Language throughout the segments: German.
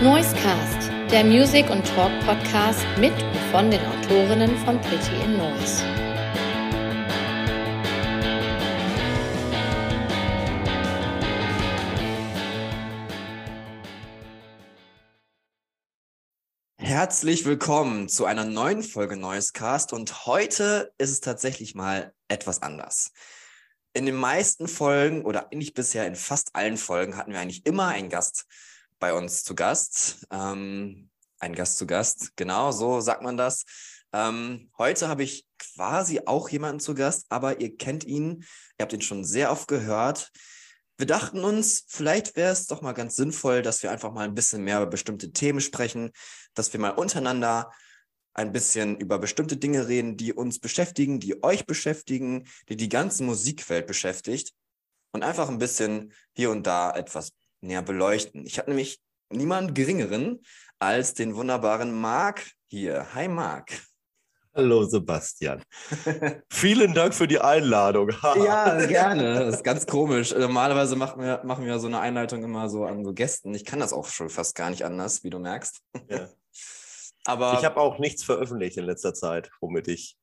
Noisecast, der Music- und Talk-Podcast mit und von den Autorinnen von Pretty in Noise. Herzlich willkommen zu einer neuen Folge Noisecast und heute ist es tatsächlich mal etwas anders. In den meisten Folgen oder eigentlich bisher in fast allen Folgen hatten wir eigentlich immer einen Gast bei uns zu Gast. Ähm, ein Gast zu Gast, genau, so sagt man das. Ähm, heute habe ich quasi auch jemanden zu Gast, aber ihr kennt ihn, ihr habt ihn schon sehr oft gehört. Wir dachten uns, vielleicht wäre es doch mal ganz sinnvoll, dass wir einfach mal ein bisschen mehr über bestimmte Themen sprechen, dass wir mal untereinander ein bisschen über bestimmte Dinge reden, die uns beschäftigen, die euch beschäftigen, die die ganze Musikwelt beschäftigt und einfach ein bisschen hier und da etwas näher beleuchten. Ich habe nämlich niemanden geringeren als den wunderbaren Marc hier. Hi Marc. Hallo Sebastian. Vielen Dank für die Einladung. ja, gerne. Das ist ganz komisch. Normalerweise machen wir, machen wir so eine Einleitung immer so an so Gästen. Ich kann das auch schon fast gar nicht anders, wie du merkst. Ja. Aber ich habe auch nichts veröffentlicht in letzter Zeit, womit ich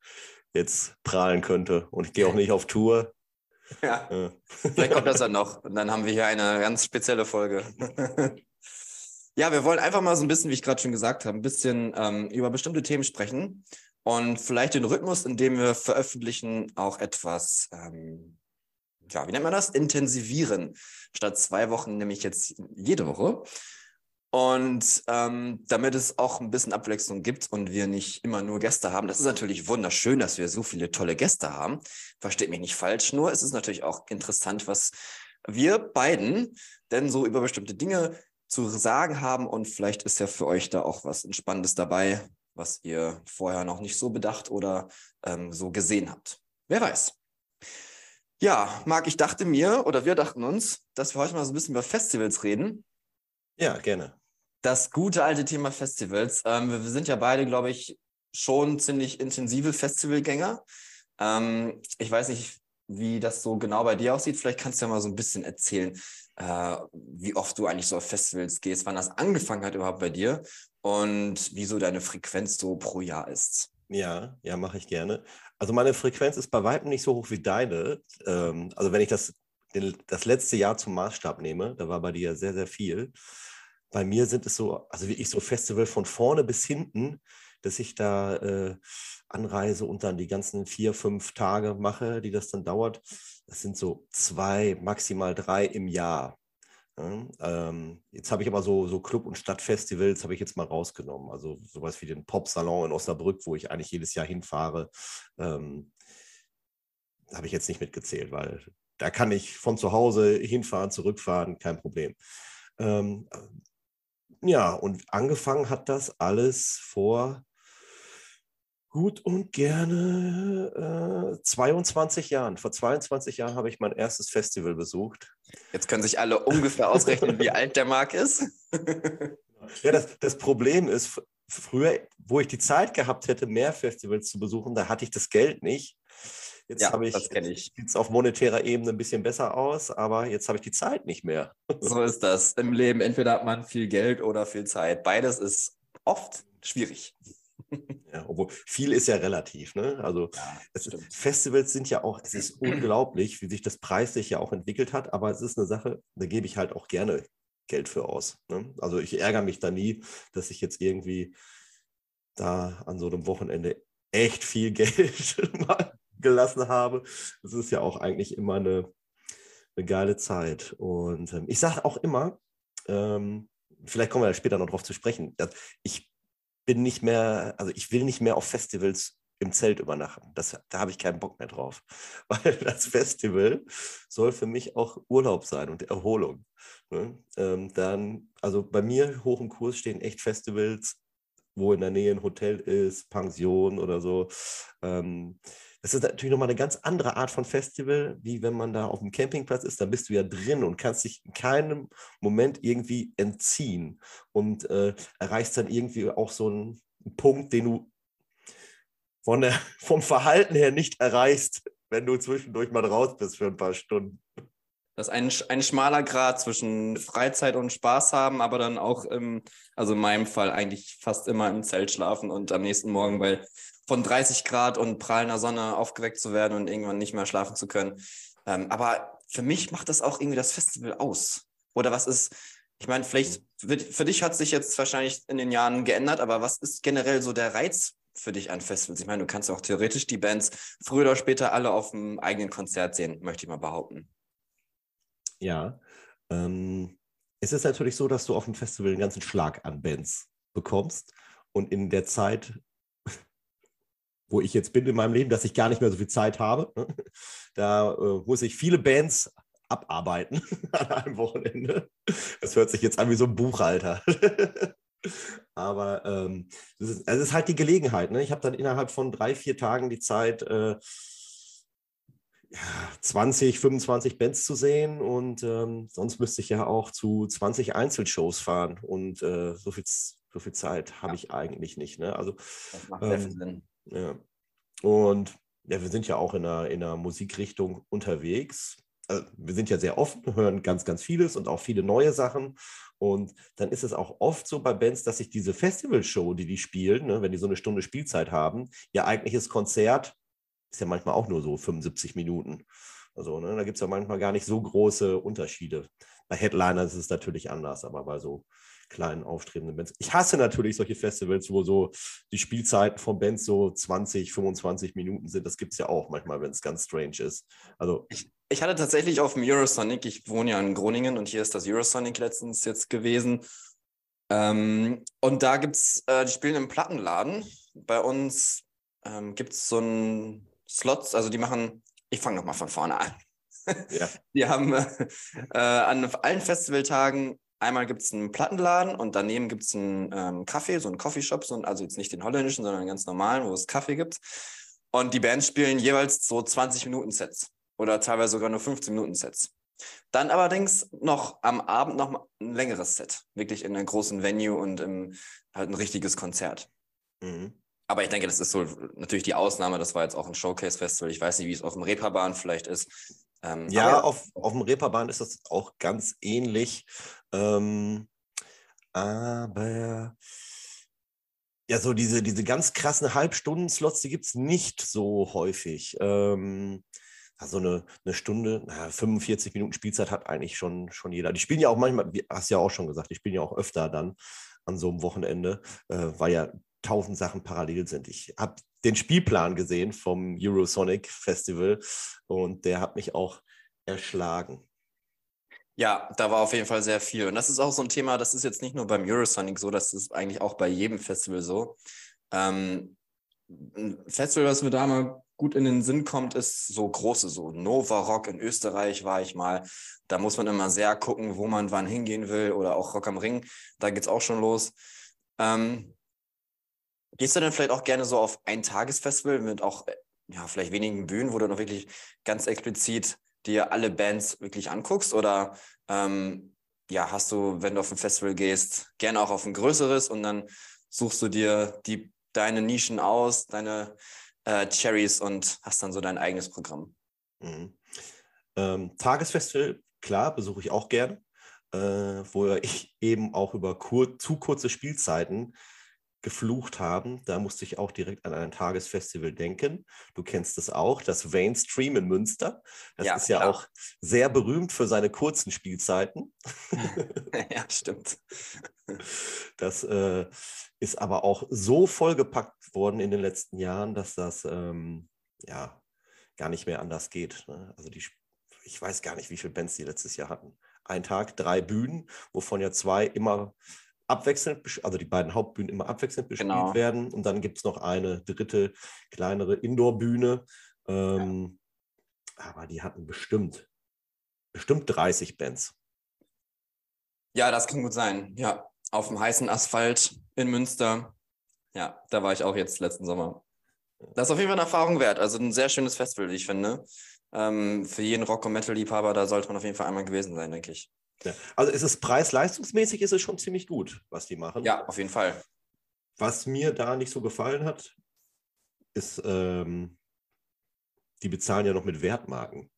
jetzt prahlen könnte. Und ich gehe auch nicht auf Tour. Ja. Vielleicht kommt das dann noch. Und dann haben wir hier eine ganz spezielle Folge. ja, wir wollen einfach mal so ein bisschen, wie ich gerade schon gesagt habe, ein bisschen ähm, über bestimmte Themen sprechen und vielleicht den Rhythmus, in dem wir veröffentlichen, auch etwas, ähm, ja, wie nennt man das? Intensivieren. Statt zwei Wochen nämlich jetzt jede Woche. Und ähm, damit es auch ein bisschen Abwechslung gibt und wir nicht immer nur Gäste haben, das ist natürlich wunderschön, dass wir so viele tolle Gäste haben. Versteht mich nicht falsch, nur es ist natürlich auch interessant, was wir beiden denn so über bestimmte Dinge zu sagen haben. Und vielleicht ist ja für euch da auch was Entspannendes dabei, was ihr vorher noch nicht so bedacht oder ähm, so gesehen habt. Wer weiß. Ja, Marc, ich dachte mir, oder wir dachten uns, dass wir heute mal so ein bisschen über Festivals reden. Ja, gerne das gute alte Thema Festivals. Ähm, wir, sind ja beide, glaube ich, schon ziemlich intensive Festivalgänger. Ähm, ich weiß nicht, wie das so genau bei dir aussieht. Vielleicht kannst du ja mal so ein bisschen erzählen, äh, wie oft du eigentlich so auf Festivals gehst, wann das angefangen hat überhaupt bei dir und wieso deine Frequenz so pro Jahr ist. Ja, ja, mache ich gerne. Also meine Frequenz ist bei weitem nicht so hoch wie deine. Ähm, also wenn ich das, das letzte Jahr zum Maßstab nehme, da war bei dir sehr, sehr viel bei mir sind es so, also wie ich so Festival von vorne bis hinten, dass ich da äh, anreise und dann die ganzen vier, fünf Tage mache, die das dann dauert. Das sind so zwei, maximal drei im Jahr. Ja, ähm, jetzt habe ich aber so, so Club- und Stadtfestivals habe ich jetzt mal rausgenommen. Also sowas wie den Pop-Salon in Osnabrück, wo ich eigentlich jedes Jahr hinfahre, ähm, habe ich jetzt nicht mitgezählt, weil da kann ich von zu Hause hinfahren, zurückfahren, kein Problem. Ähm, ja, und angefangen hat das alles vor gut und gerne äh, 22 Jahren. Vor 22 Jahren habe ich mein erstes Festival besucht. Jetzt können sich alle ungefähr ausrechnen, wie alt der Marc ist. ja, das, das Problem ist, früher, wo ich die Zeit gehabt hätte, mehr Festivals zu besuchen, da hatte ich das Geld nicht. Jetzt ja, habe ich, das kenne ich. Sieht es auf monetärer Ebene ein bisschen besser aus, aber jetzt habe ich die Zeit nicht mehr. So ist das im Leben. Entweder hat man viel Geld oder viel Zeit. Beides ist oft schwierig. Ja, obwohl viel ist ja relativ. Ne? Also ja, es, Festivals sind ja auch, es ist unglaublich, wie sich das preislich ja auch entwickelt hat, aber es ist eine Sache, da gebe ich halt auch gerne Geld für aus. Ne? Also ich ärgere mich da nie, dass ich jetzt irgendwie da an so einem Wochenende echt viel Geld mal gelassen habe. Das ist ja auch eigentlich immer eine, eine geile Zeit. Und ähm, ich sage auch immer, ähm, vielleicht kommen wir später noch drauf zu sprechen, ich bin nicht mehr, also ich will nicht mehr auf Festivals im Zelt übernachten. Das, da habe ich keinen Bock mehr drauf. Weil das Festival soll für mich auch Urlaub sein und Erholung. Ne? Ähm, dann, also bei mir hoch im Kurs stehen echt Festivals, wo in der Nähe ein Hotel ist, Pension oder so. Ähm, das ist natürlich nochmal eine ganz andere Art von Festival, wie wenn man da auf dem Campingplatz ist. Da bist du ja drin und kannst dich in keinem Moment irgendwie entziehen und äh, erreichst dann irgendwie auch so einen Punkt, den du von der, vom Verhalten her nicht erreichst, wenn du zwischendurch mal raus bist für ein paar Stunden. Das ist ein, ein schmaler Grad zwischen Freizeit und Spaß haben, aber dann auch im, also in meinem Fall eigentlich fast immer im Zelt schlafen und am nächsten Morgen bei von 30 Grad und prallender Sonne aufgeweckt zu werden und irgendwann nicht mehr schlafen zu können. Ähm, aber für mich macht das auch irgendwie das Festival aus. Oder was ist, ich meine, vielleicht für, für dich hat sich jetzt wahrscheinlich in den Jahren geändert, aber was ist generell so der Reiz für dich an Festivals? Ich meine, du kannst auch theoretisch die Bands früher oder später alle auf dem eigenen Konzert sehen, möchte ich mal behaupten. Ja. Ähm, es ist natürlich so, dass du auf dem Festival einen ganzen Schlag an Bands bekommst. Und in der Zeit, wo ich jetzt bin in meinem Leben, dass ich gar nicht mehr so viel Zeit habe, ne, da äh, muss ich viele Bands abarbeiten an einem Wochenende. Das hört sich jetzt an wie so ein Buchhalter. Aber ähm, es, ist, es ist halt die Gelegenheit. Ne? Ich habe dann innerhalb von drei, vier Tagen die Zeit, äh, 20, 25 Bands zu sehen und ähm, sonst müsste ich ja auch zu 20 Einzelshows fahren und äh, so, viel, so viel Zeit habe ja. ich eigentlich nicht. Ne? Also, das macht ähm, Sinn. Ja. Und ja, wir sind ja auch in einer, in einer Musikrichtung unterwegs. Also, wir sind ja sehr offen, hören ganz, ganz vieles und auch viele neue Sachen. Und dann ist es auch oft so bei Bands, dass sich diese Festivalshow, die die spielen, ne, wenn die so eine Stunde Spielzeit haben, ihr eigentliches Konzert ist ja manchmal auch nur so 75 Minuten. Also ne, da gibt es ja manchmal gar nicht so große Unterschiede. Bei Headlinern ist es natürlich anders, aber bei so kleinen aufstrebenden Bands. Ich hasse natürlich solche Festivals, wo so die Spielzeiten von Bands so 20, 25 Minuten sind. Das gibt es ja auch manchmal, wenn es ganz strange ist. Also ich, ich hatte tatsächlich auf dem Eurosonic, ich wohne ja in Groningen und hier ist das Eurosonic letztens jetzt gewesen. Ähm, und da gibt es, äh, die spielen im Plattenladen. Bei uns ähm, gibt es so ein Slots, also die machen, ich fange nochmal von vorne an. Ja. Die haben äh, an allen Festivaltagen einmal gibt es einen Plattenladen und daneben gibt es einen ähm, Kaffee, so einen Coffeeshop, so, also jetzt nicht den holländischen, sondern einen ganz normalen, wo es Kaffee gibt. Und die Bands spielen jeweils so 20 Minuten Sets oder teilweise sogar nur 15 Minuten Sets. Dann allerdings noch am Abend noch ein längeres Set, wirklich in einem großen Venue und im, halt ein richtiges Konzert. Mhm. Aber ich denke, das ist so natürlich die Ausnahme. Das war jetzt auch ein Showcase-Festival. Ich weiß nicht, wie es auf dem Reeperbahn vielleicht ist. Ähm, ja, auf, auf dem Reeperbahn ist das auch ganz ähnlich. Ähm, aber ja, so diese, diese ganz krassen Halbstunden-Slots, die gibt es nicht so häufig. Ähm, so eine, eine Stunde, na, 45 Minuten Spielzeit hat eigentlich schon, schon jeder. Die spielen ja auch manchmal, hast ja auch schon gesagt, die spielen ja auch öfter dann an so einem Wochenende, äh, weil ja tausend Sachen parallel sind. Ich habe den Spielplan gesehen vom Eurosonic Festival und der hat mich auch erschlagen. Ja, da war auf jeden Fall sehr viel. Und das ist auch so ein Thema, das ist jetzt nicht nur beim Eurosonic so, das ist eigentlich auch bei jedem Festival so. Ähm, ein Festival, was mir da mal gut in den Sinn kommt, ist so große, so Nova Rock in Österreich war ich mal. Da muss man immer sehr gucken, wo man wann hingehen will oder auch Rock am Ring. Da geht es auch schon los. Ähm, Gehst du denn vielleicht auch gerne so auf ein Tagesfestival mit auch ja, vielleicht wenigen Bühnen, wo du noch wirklich ganz explizit dir alle Bands wirklich anguckst? Oder ähm, ja, hast du, wenn du auf ein Festival gehst, gerne auch auf ein größeres und dann suchst du dir die, deine Nischen aus, deine äh, Cherries und hast dann so dein eigenes Programm? Mhm. Ähm, Tagesfestival, klar, besuche ich auch gerne, äh, wo ich eben auch über kur zu kurze Spielzeiten geflucht haben. Da musste ich auch direkt an ein Tagesfestival denken. Du kennst es auch, das Mainstream in Münster. Das ja, ist ja klar. auch sehr berühmt für seine kurzen Spielzeiten. ja, stimmt. Das äh, ist aber auch so vollgepackt worden in den letzten Jahren, dass das ähm, ja gar nicht mehr anders geht. Ne? Also die, ich weiß gar nicht, wie viele Bands die letztes Jahr hatten. Ein Tag, drei Bühnen, wovon ja zwei immer abwechselnd, also die beiden Hauptbühnen immer abwechselnd bespielt genau. werden. Und dann gibt es noch eine dritte kleinere Indoor-Bühne. Ähm, ja. Aber die hatten bestimmt, bestimmt 30 Bands. Ja, das kann gut sein. Ja, auf dem heißen Asphalt in Münster. Ja, da war ich auch jetzt letzten Sommer. Das ist auf jeden Fall eine Erfahrung wert. Also ein sehr schönes Festival, wie ich finde. Ähm, für jeden Rock- und Metal-Liebhaber, da sollte man auf jeden Fall einmal gewesen sein, denke ich. Ja. Also ist es preis-leistungsmäßig, ist es schon ziemlich gut, was die machen. Ja, auf jeden Fall. Was mir da nicht so gefallen hat, ist, ähm, die bezahlen ja noch mit Wertmarken.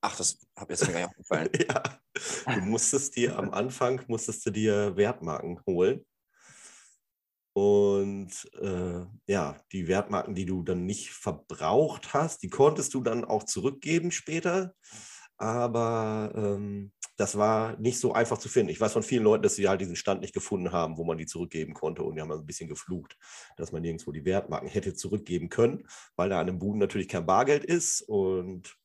Ach, das habe jetzt mir gar nicht aufgefallen. ja, du musstest dir am Anfang musstest du dir Wertmarken holen. Und äh, ja, die Wertmarken, die du dann nicht verbraucht hast, die konntest du dann auch zurückgeben später. Aber ähm, das war nicht so einfach zu finden. Ich weiß von vielen Leuten, dass sie halt diesen Stand nicht gefunden haben, wo man die zurückgeben konnte. Und die haben ein bisschen geflucht, dass man nirgendwo die Wertmarken hätte zurückgeben können, weil da an dem Buden natürlich kein Bargeld ist. Und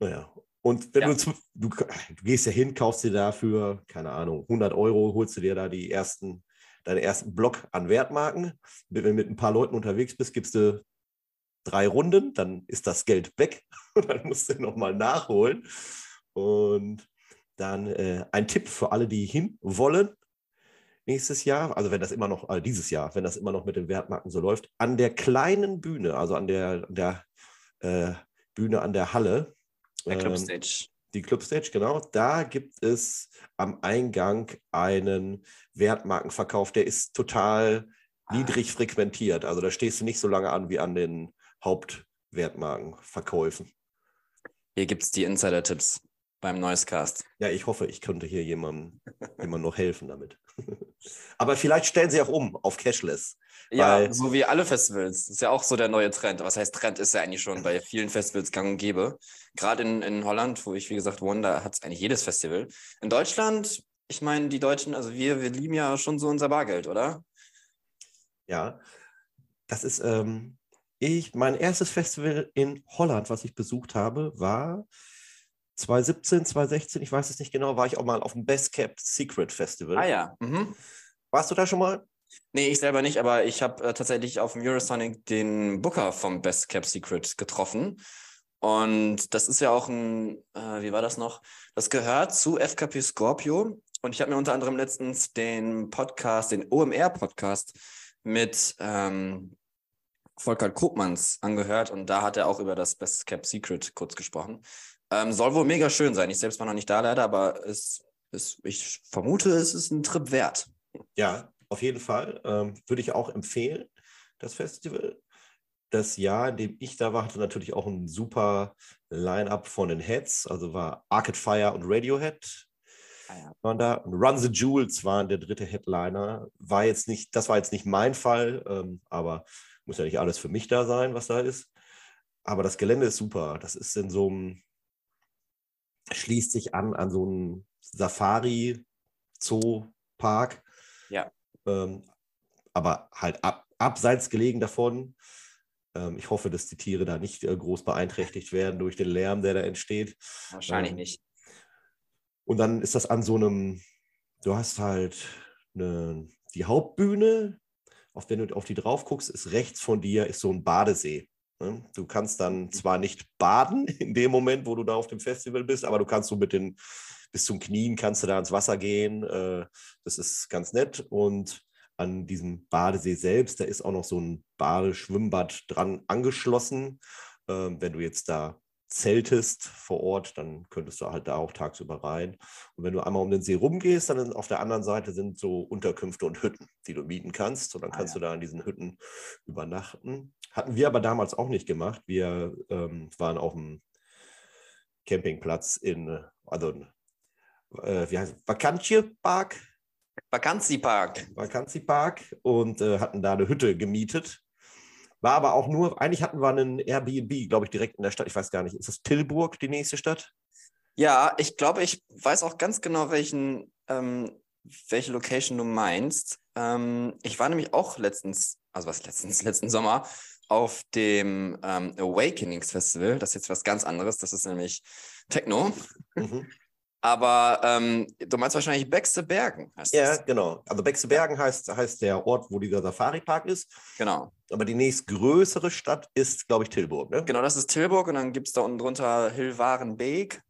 naja, und wenn ja. du, du, du gehst ja hin, kaufst dir dafür, keine Ahnung, 100 Euro, holst du dir da die ersten, deinen ersten Block an Wertmarken. Wenn du mit ein paar Leuten unterwegs bist, gibst du drei Runden, dann ist das Geld weg und dann musst du nochmal nachholen. Und dann äh, ein Tipp für alle, die hin wollen nächstes Jahr, also wenn das immer noch, also dieses Jahr, wenn das immer noch mit den Wertmarken so läuft, an der kleinen Bühne, also an der, an der äh, Bühne an der Halle. Der ähm, Clubstage. Die Clubstage, genau. Da gibt es am Eingang einen Wertmarkenverkauf, der ist total ah. niedrig frequentiert. Also da stehst du nicht so lange an wie an den Hauptwertmarkenverkäufen. Hier gibt es die Insider-Tipps beim Noisecast. Ja, ich hoffe, ich könnte hier jemandem, jemandem noch helfen damit. Aber vielleicht stellen sie auch um auf Cashless. Ja, so wie alle Festivals. Das ist ja auch so der neue Trend. Was heißt Trend? Ist ja eigentlich schon bei vielen Festivals gang und gäbe. Gerade in, in Holland, wo ich, wie gesagt, wohne, da hat es eigentlich jedes Festival. In Deutschland, ich meine, die Deutschen, also wir, wir lieben ja schon so unser Bargeld, oder? Ja, das ist, ähm, ich, mein erstes Festival in Holland, was ich besucht habe, war 2017, 2016, ich weiß es nicht genau, war ich auch mal auf dem Best Kept Secret Festival. Ah ja. Mhm. Warst du da schon mal? Nee, ich selber nicht, aber ich habe äh, tatsächlich auf dem Eurosonic den Booker vom Best Kept Secret getroffen. Und das ist ja auch ein, äh, wie war das noch? Das gehört zu FKP Scorpio. Und ich habe mir unter anderem letztens den Podcast, den OMR-Podcast mit ähm, Volker Kopmanns angehört und da hat er auch über das Best Kept Secret kurz gesprochen. Ähm, soll wohl mega schön sein. Ich selbst war noch nicht da leider, aber es, es, ich vermute, es ist ein Trip wert. Ja, auf jeden Fall. Ähm, würde ich auch empfehlen, das Festival. Das Jahr, in dem ich da war, hatte natürlich auch ein super Line-Up von den Heads. Also war Arcade Fire und Radiohead ah, waren da. Run the Jewels waren der dritte Headliner. War jetzt nicht, das war jetzt nicht mein Fall, ähm, aber muss ja nicht alles für mich da sein, was da ist. Aber das Gelände ist super. Das ist in so einem, schließt sich an an so einen Safari-Zoo-Park. Ja. Ähm, aber halt ab, abseits gelegen davon. Ähm, ich hoffe, dass die Tiere da nicht äh, groß beeinträchtigt werden durch den Lärm, der da entsteht. Wahrscheinlich ähm, nicht. Und dann ist das an so einem, du hast halt eine, die Hauptbühne, auf wenn du auf die drauf guckst, ist rechts von dir ist so ein Badesee. Ne? Du kannst dann mhm. zwar nicht baden in dem Moment, wo du da auf dem Festival bist, aber du kannst so mit den bis zum Knien kannst du da ins Wasser gehen. Äh, das ist ganz nett. Und an diesem Badesee selbst, da ist auch noch so ein Badeschwimmbad dran angeschlossen. Ähm, wenn du jetzt da zeltest vor Ort, dann könntest du halt da auch tagsüber rein. Und wenn du einmal um den See rumgehst, dann auf der anderen Seite sind so Unterkünfte und Hütten, die du mieten kannst. Und dann ah, kannst ja. du da in diesen Hütten übernachten. Hatten wir aber damals auch nicht gemacht. Wir ähm, waren auf dem Campingplatz in, also äh, wie heißt es, Vakantie Park. Vakantie Park. Vakantie Park und äh, hatten da eine Hütte gemietet war aber auch nur, eigentlich hatten wir einen Airbnb, glaube ich, direkt in der Stadt. Ich weiß gar nicht, ist das Tilburg die nächste Stadt? Ja, ich glaube, ich weiß auch ganz genau, welchen, ähm, welche Location du meinst. Ähm, ich war nämlich auch letztens, also was letztens, letzten Sommer, auf dem ähm, Awakenings Festival. Das ist jetzt was ganz anderes. Das ist nämlich Techno. Mhm. Aber ähm, du meinst wahrscheinlich Bächste Bergen. Heißt ja, das. genau. Also Bächste Bergen heißt, heißt der Ort, wo dieser Safari-Park ist. Genau. Aber die nächstgrößere Stadt ist, glaube ich, Tilburg. Ne? Genau, das ist Tilburg und dann gibt es da unten drunter Hilvarenbeek.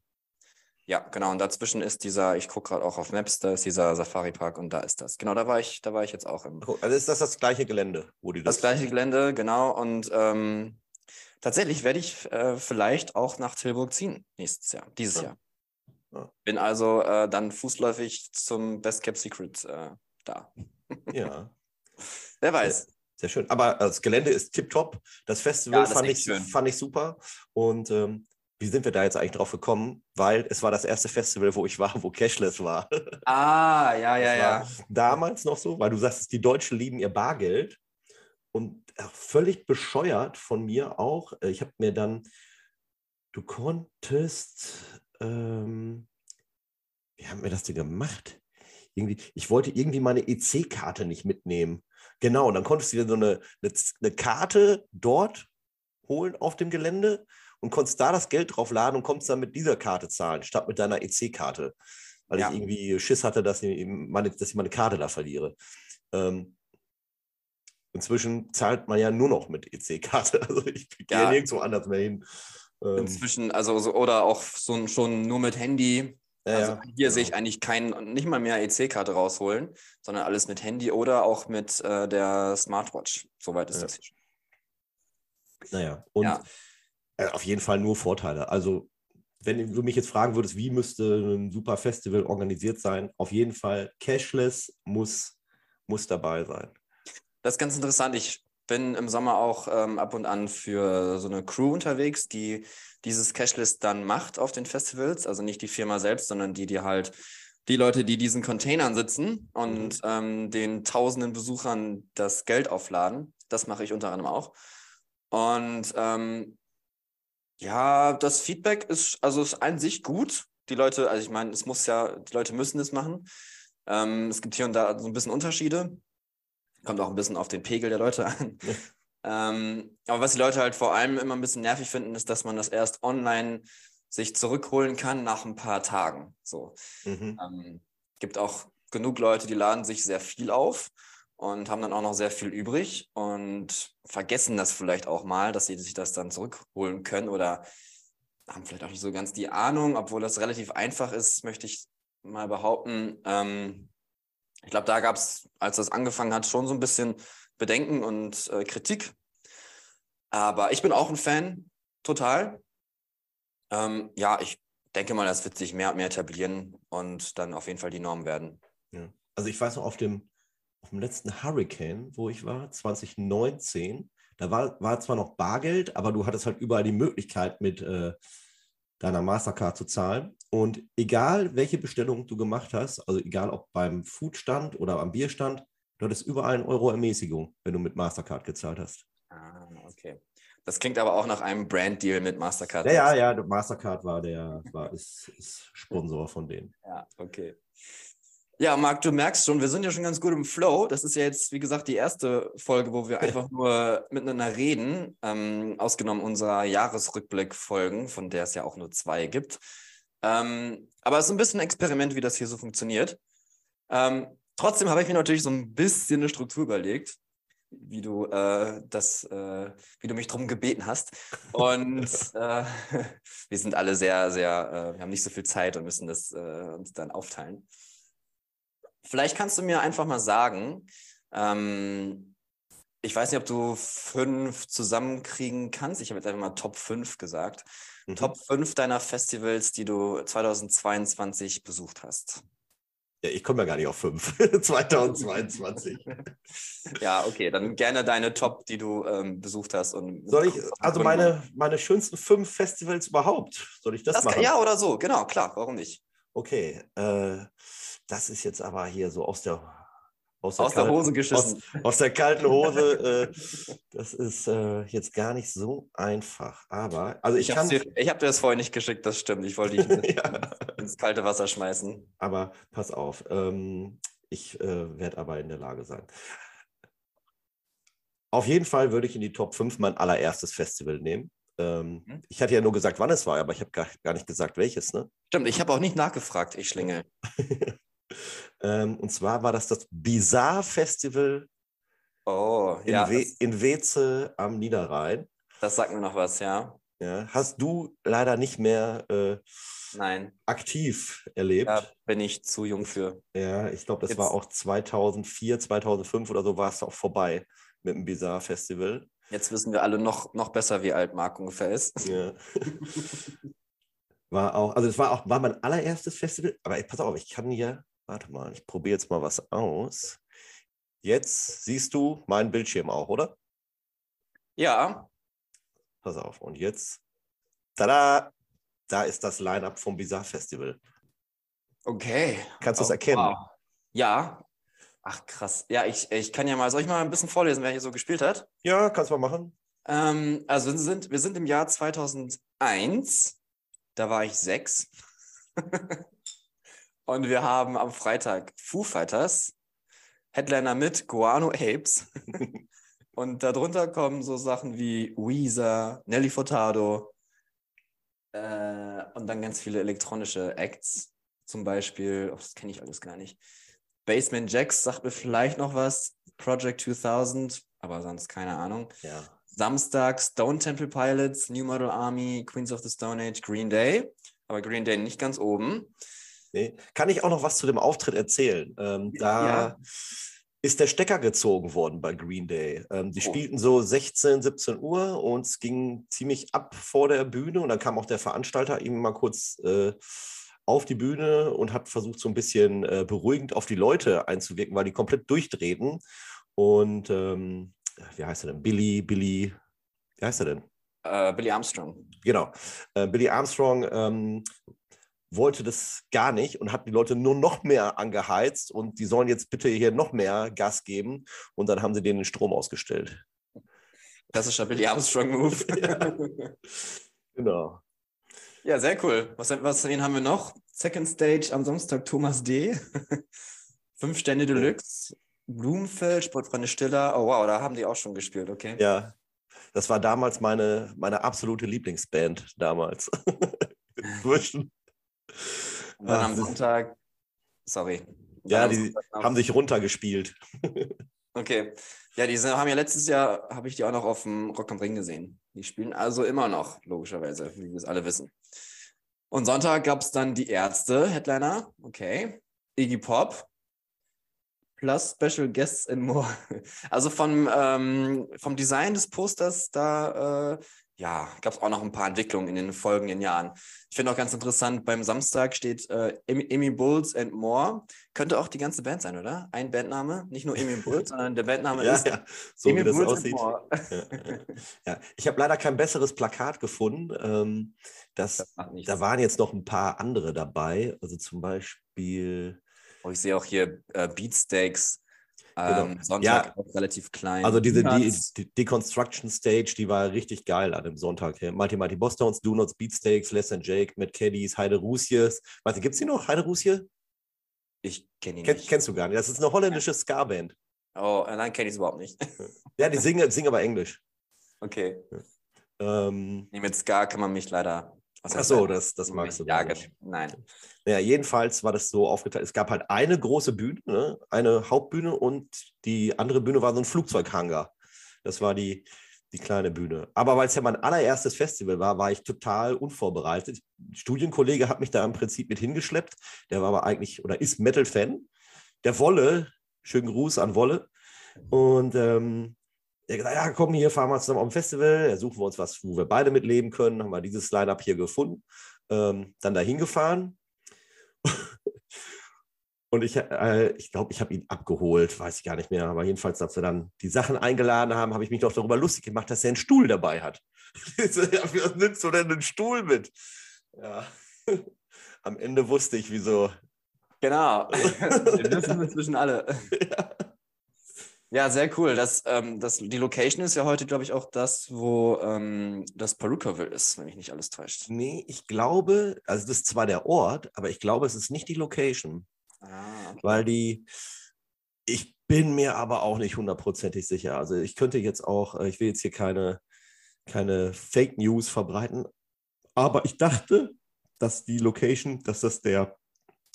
Ja, genau. Und dazwischen ist dieser, ich gucke gerade auch auf Maps, da ist dieser Safari-Park und da ist das. Genau, da war ich, da war ich jetzt auch im. Also ist das das gleiche Gelände, wo die das. Das gleiche Gelände, genau. Und ähm, tatsächlich werde ich äh, vielleicht auch nach Tilburg ziehen nächstes Jahr, dieses ja. Jahr. Ja. Bin also äh, dann fußläufig zum Best Kept Secret äh, da. Ja. Wer weiß. Sehr, sehr, schön. Aber das Gelände ist tipptopp. Das Festival ja, das fand, ich, fand ich super. Und ähm, wie sind wir da jetzt eigentlich drauf gekommen? Weil es war das erste Festival, wo ich war, wo Cashless war. Ah, ja, ja, ja. Damals noch so, weil du sagst, die Deutschen lieben ihr Bargeld. Und völlig bescheuert von mir auch. Äh, ich habe mir dann, du konntest, ähm, wie haben wir das denn gemacht? Irgendwie, ich wollte irgendwie meine EC-Karte nicht mitnehmen. Genau, und dann konntest du dir so eine, eine, eine Karte dort holen auf dem Gelände und konntest da das Geld drauf laden und konntest dann mit dieser Karte zahlen, statt mit deiner EC-Karte. Weil ja. ich irgendwie Schiss hatte, dass ich, meine, dass ich meine Karte da verliere. Ähm, inzwischen zahlt man ja nur noch mit EC-Karte. Also ich gehe ja. nirgendwo anders mehr hin. Ähm, inzwischen, also so, oder auch so, schon nur mit Handy. Also ja, hier genau. sehe ich eigentlich kein, nicht mal mehr EC-Karte rausholen, sondern alles mit Handy oder auch mit äh, der Smartwatch. Soweit ist ja. das. Naja, und ja. Äh, auf jeden Fall nur Vorteile. Also, wenn du mich jetzt fragen würdest, wie müsste ein super Festival organisiert sein, auf jeden Fall Cashless muss, muss dabei sein. Das ist ganz interessant. Ich bin im Sommer auch ähm, ab und an für so eine Crew unterwegs, die dieses Cashless dann macht auf den Festivals. Also nicht die Firma selbst, sondern die, die halt die Leute, die diesen Containern sitzen und mhm. ähm, den tausenden Besuchern das Geld aufladen. Das mache ich unter anderem auch. Und ähm, ja, das Feedback ist, also ist an sich gut. Die Leute, also ich meine, es muss ja, die Leute müssen es machen. Ähm, es gibt hier und da so ein bisschen Unterschiede. Kommt auch ein bisschen auf den Pegel der Leute an. ähm, aber was die Leute halt vor allem immer ein bisschen nervig finden, ist, dass man das erst online sich zurückholen kann nach ein paar Tagen. So. Mhm. Ähm, gibt auch genug Leute, die laden sich sehr viel auf und haben dann auch noch sehr viel übrig und vergessen das vielleicht auch mal, dass sie sich das dann zurückholen können oder haben vielleicht auch nicht so ganz die Ahnung, obwohl das relativ einfach ist, möchte ich mal behaupten. Ähm, ich glaube, da gab es, als das angefangen hat, schon so ein bisschen Bedenken und äh, Kritik. Aber ich bin auch ein Fan, total. Ähm, ja, ich denke mal, das wird sich mehr und mehr etablieren und dann auf jeden Fall die Norm werden. Ja. Also ich weiß noch, auf dem auf dem letzten Hurricane, wo ich war, 2019, da war, war zwar noch Bargeld, aber du hattest halt überall die Möglichkeit, mit äh, deiner Mastercard zu zahlen. Und egal, welche Bestellung du gemacht hast, also egal ob beim Foodstand oder am Bierstand, du hattest überall einen Euro Ermäßigung, wenn du mit Mastercard gezahlt hast. Ah, okay. Das klingt aber auch nach einem Brand-Deal mit Mastercard. Ja, ja, ja, Mastercard war der, war, ist, ist Sponsor von denen. Ja, okay. Ja, Marc, du merkst schon, wir sind ja schon ganz gut im Flow. Das ist ja jetzt, wie gesagt, die erste Folge, wo wir einfach nur miteinander reden, ähm, ausgenommen unserer Jahresrückblick-Folgen, von der es ja auch nur zwei gibt. Ähm, aber es ist ein bisschen ein Experiment, wie das hier so funktioniert. Ähm, trotzdem habe ich mir natürlich so ein bisschen eine Struktur überlegt, wie du äh, das, äh, wie du mich drum gebeten hast. Und äh, wir sind alle sehr, sehr, äh, wir haben nicht so viel Zeit und müssen das äh, uns dann aufteilen. Vielleicht kannst du mir einfach mal sagen, ähm, ich weiß nicht, ob du fünf zusammenkriegen kannst. Ich habe jetzt einfach mal Top 5 gesagt. Mhm. Top 5 deiner Festivals, die du 2022 besucht hast. Ja, ich komme ja gar nicht auf 5. 2022. ja, okay, dann gerne deine Top, die du ähm, besucht hast. Und Soll ich, also meine, meine schönsten fünf Festivals überhaupt, soll ich das, das machen? Kann, ja, oder so, genau, klar, warum nicht? Okay, äh, das ist jetzt aber hier so aus der aus der, aus der Hose geschissen. Aus, aus, der kalten Hose. Äh, das ist äh, jetzt gar nicht so einfach. Aber, also ich, ich kann. Dir, ich habe dir das vorher nicht geschickt, das stimmt. Ich wollte dich ja. ins kalte Wasser schmeißen. Aber pass auf. Ähm, ich äh, werde aber in der Lage sein. Auf jeden Fall würde ich in die Top 5 mein allererstes Festival nehmen. Ähm, hm? Ich hatte ja nur gesagt, wann es war, aber ich habe gar, gar nicht gesagt, welches. Ne? Stimmt, ich habe auch nicht nachgefragt, ich Schlingel. Ähm, und zwar war das das Bizarre Festival oh, in, ja, We in Weze am Niederrhein. Das sagt mir noch was, ja. ja hast du leider nicht mehr äh, Nein. aktiv erlebt? Da bin ich zu jung für. Ja, ich glaube, das Jetzt. war auch 2004, 2005 oder so war es auch vorbei mit dem Bizarre Festival. Jetzt wissen wir alle noch, noch besser, wie alt Marc ungefähr ist. Ja. war auch, also es war auch, war mein allererstes Festival, aber pass auf, ich kann hier Warte mal, ich probiere jetzt mal was aus. Jetzt siehst du meinen Bildschirm auch, oder? Ja. Pass auf. Und jetzt. Tada! da ist das Line-Up vom Bizarre Festival. Okay. Kannst du es oh, erkennen? Wow. Ja. Ach, krass. Ja, ich, ich kann ja mal, soll ich mal ein bisschen vorlesen, wer hier so gespielt hat? Ja, kannst du mal machen. Ähm, also wir sind, wir sind im Jahr 2001. Da war ich sechs. Und wir haben am Freitag Foo Fighters, Headliner mit Guano Apes. Und darunter kommen so Sachen wie Weezer, Nelly Furtado äh, und dann ganz viele elektronische Acts. Zum Beispiel, oh, das kenne ich alles gar nicht. Basement Jacks sagt mir vielleicht noch was. Project 2000, aber sonst keine Ahnung. Ja. Samstag Stone Temple Pilots, New Model Army, Queens of the Stone Age, Green Day. Aber Green Day nicht ganz oben. Nee. Kann ich auch noch was zu dem Auftritt erzählen? Ähm, da ja. ist der Stecker gezogen worden bei Green Day. Ähm, die oh. spielten so 16, 17 Uhr und es ging ziemlich ab vor der Bühne und dann kam auch der Veranstalter ihm mal kurz äh, auf die Bühne und hat versucht, so ein bisschen äh, beruhigend auf die Leute einzuwirken, weil die komplett durchdrehten. Und ähm, wie heißt er denn? Billy, Billy, wie heißt er denn? Uh, Billy Armstrong. Genau. Uh, Billy Armstrong ähm, wollte das gar nicht und hat die Leute nur noch mehr angeheizt und die sollen jetzt bitte hier noch mehr Gas geben und dann haben sie denen den Strom ausgestellt. Klassischer Billy Armstrong-Move. ja. Genau. Ja, sehr cool. Was, was haben wir noch? Second Stage am Samstag Thomas D. Fünf Stände Deluxe. Blumenfeld, Sportfreunde Stiller. Oh wow, da haben die auch schon gespielt, okay. Ja, das war damals meine, meine absolute Lieblingsband damals. Burschen. Und dann am Sonntag, sorry. Ja, die haben sich runtergespielt. okay. Ja, die haben ja letztes Jahr, habe ich die auch noch auf dem Rock am Ring gesehen. Die spielen also immer noch, logischerweise, wie wir es alle wissen. Und Sonntag gab es dann die Ärzte, Headliner, okay. Iggy Pop, plus Special Guests and more. Also vom, ähm, vom Design des Posters, da äh, ja, gab es auch noch ein paar Entwicklungen in den folgenden Jahren. Ich finde auch ganz interessant, beim Samstag steht äh, Amy Bulls and More. Könnte auch die ganze Band sein, oder? Ein Bandname, nicht nur Amy Bulls, sondern der Bandname ja, ist ja, so Amy wie das Bulls aussieht. Ja, ja. Ich habe leider kein besseres Plakat gefunden. Ähm, das, das da waren jetzt noch ein paar andere dabei. Also zum Beispiel Oh, ich sehe auch hier äh, Beatsteaks. Genau. Ähm, Sonntag ja, relativ klein. Also diese die, die Deconstruction Stage, die war richtig geil an dem Sonntag. Hier. Mighty Mighty Bosstones, Do Nots, Beatsteaks, Less Than Jake, Matt Caddies, Heide Rusies. Warte, gibt es die noch? Heide Rusie? Ich kenne ihn Ken, nicht. Kennst du gar nicht. Das ist eine holländische Ska-Band. Oh, äh, nein, kenne ich es überhaupt nicht. ja, die singen, singen aber Englisch. Okay. Ähm, nee, mit Ska kann man mich leider Ach so, das, das magst du. Ja, nein. Ja, jedenfalls war das so aufgeteilt. Es gab halt eine große Bühne, ne? eine Hauptbühne und die andere Bühne war so ein Flugzeughangar. Das war die, die kleine Bühne. Aber weil es ja mein allererstes Festival war, war ich total unvorbereitet. Ein Studienkollege hat mich da im Prinzip mit hingeschleppt. Der war aber eigentlich oder ist Metal-Fan. Der Wolle, schönen Gruß an Wolle. Und ähm, der gesagt, ja, komm, hier fahren wir zusammen auf dem Festival, da suchen wir uns was, wo wir beide mitleben können. Haben wir dieses Line-Up hier gefunden, ähm, dann dahin gefahren. Und ich, äh, ich glaube, ich habe ihn abgeholt, weiß ich gar nicht mehr. Aber jedenfalls, als wir dann die Sachen eingeladen haben, habe ich mich doch darüber lustig gemacht, dass er einen Stuhl dabei hat. Was nimmst du denn einen Stuhl mit? Ja. Am Ende wusste ich, wieso. Genau. Wir wissen inzwischen alle. Ja. Ja, sehr cool. Das, ähm, das, die Location ist ja heute, glaube ich, auch das, wo ähm, das Perukaville ist, wenn mich nicht alles täuscht. Nee, ich glaube, also das ist zwar der Ort, aber ich glaube, es ist nicht die Location. Ah. Weil die, ich bin mir aber auch nicht hundertprozentig sicher. Also ich könnte jetzt auch, äh, ich will jetzt hier keine, keine Fake News verbreiten, aber ich dachte, dass die Location, dass das der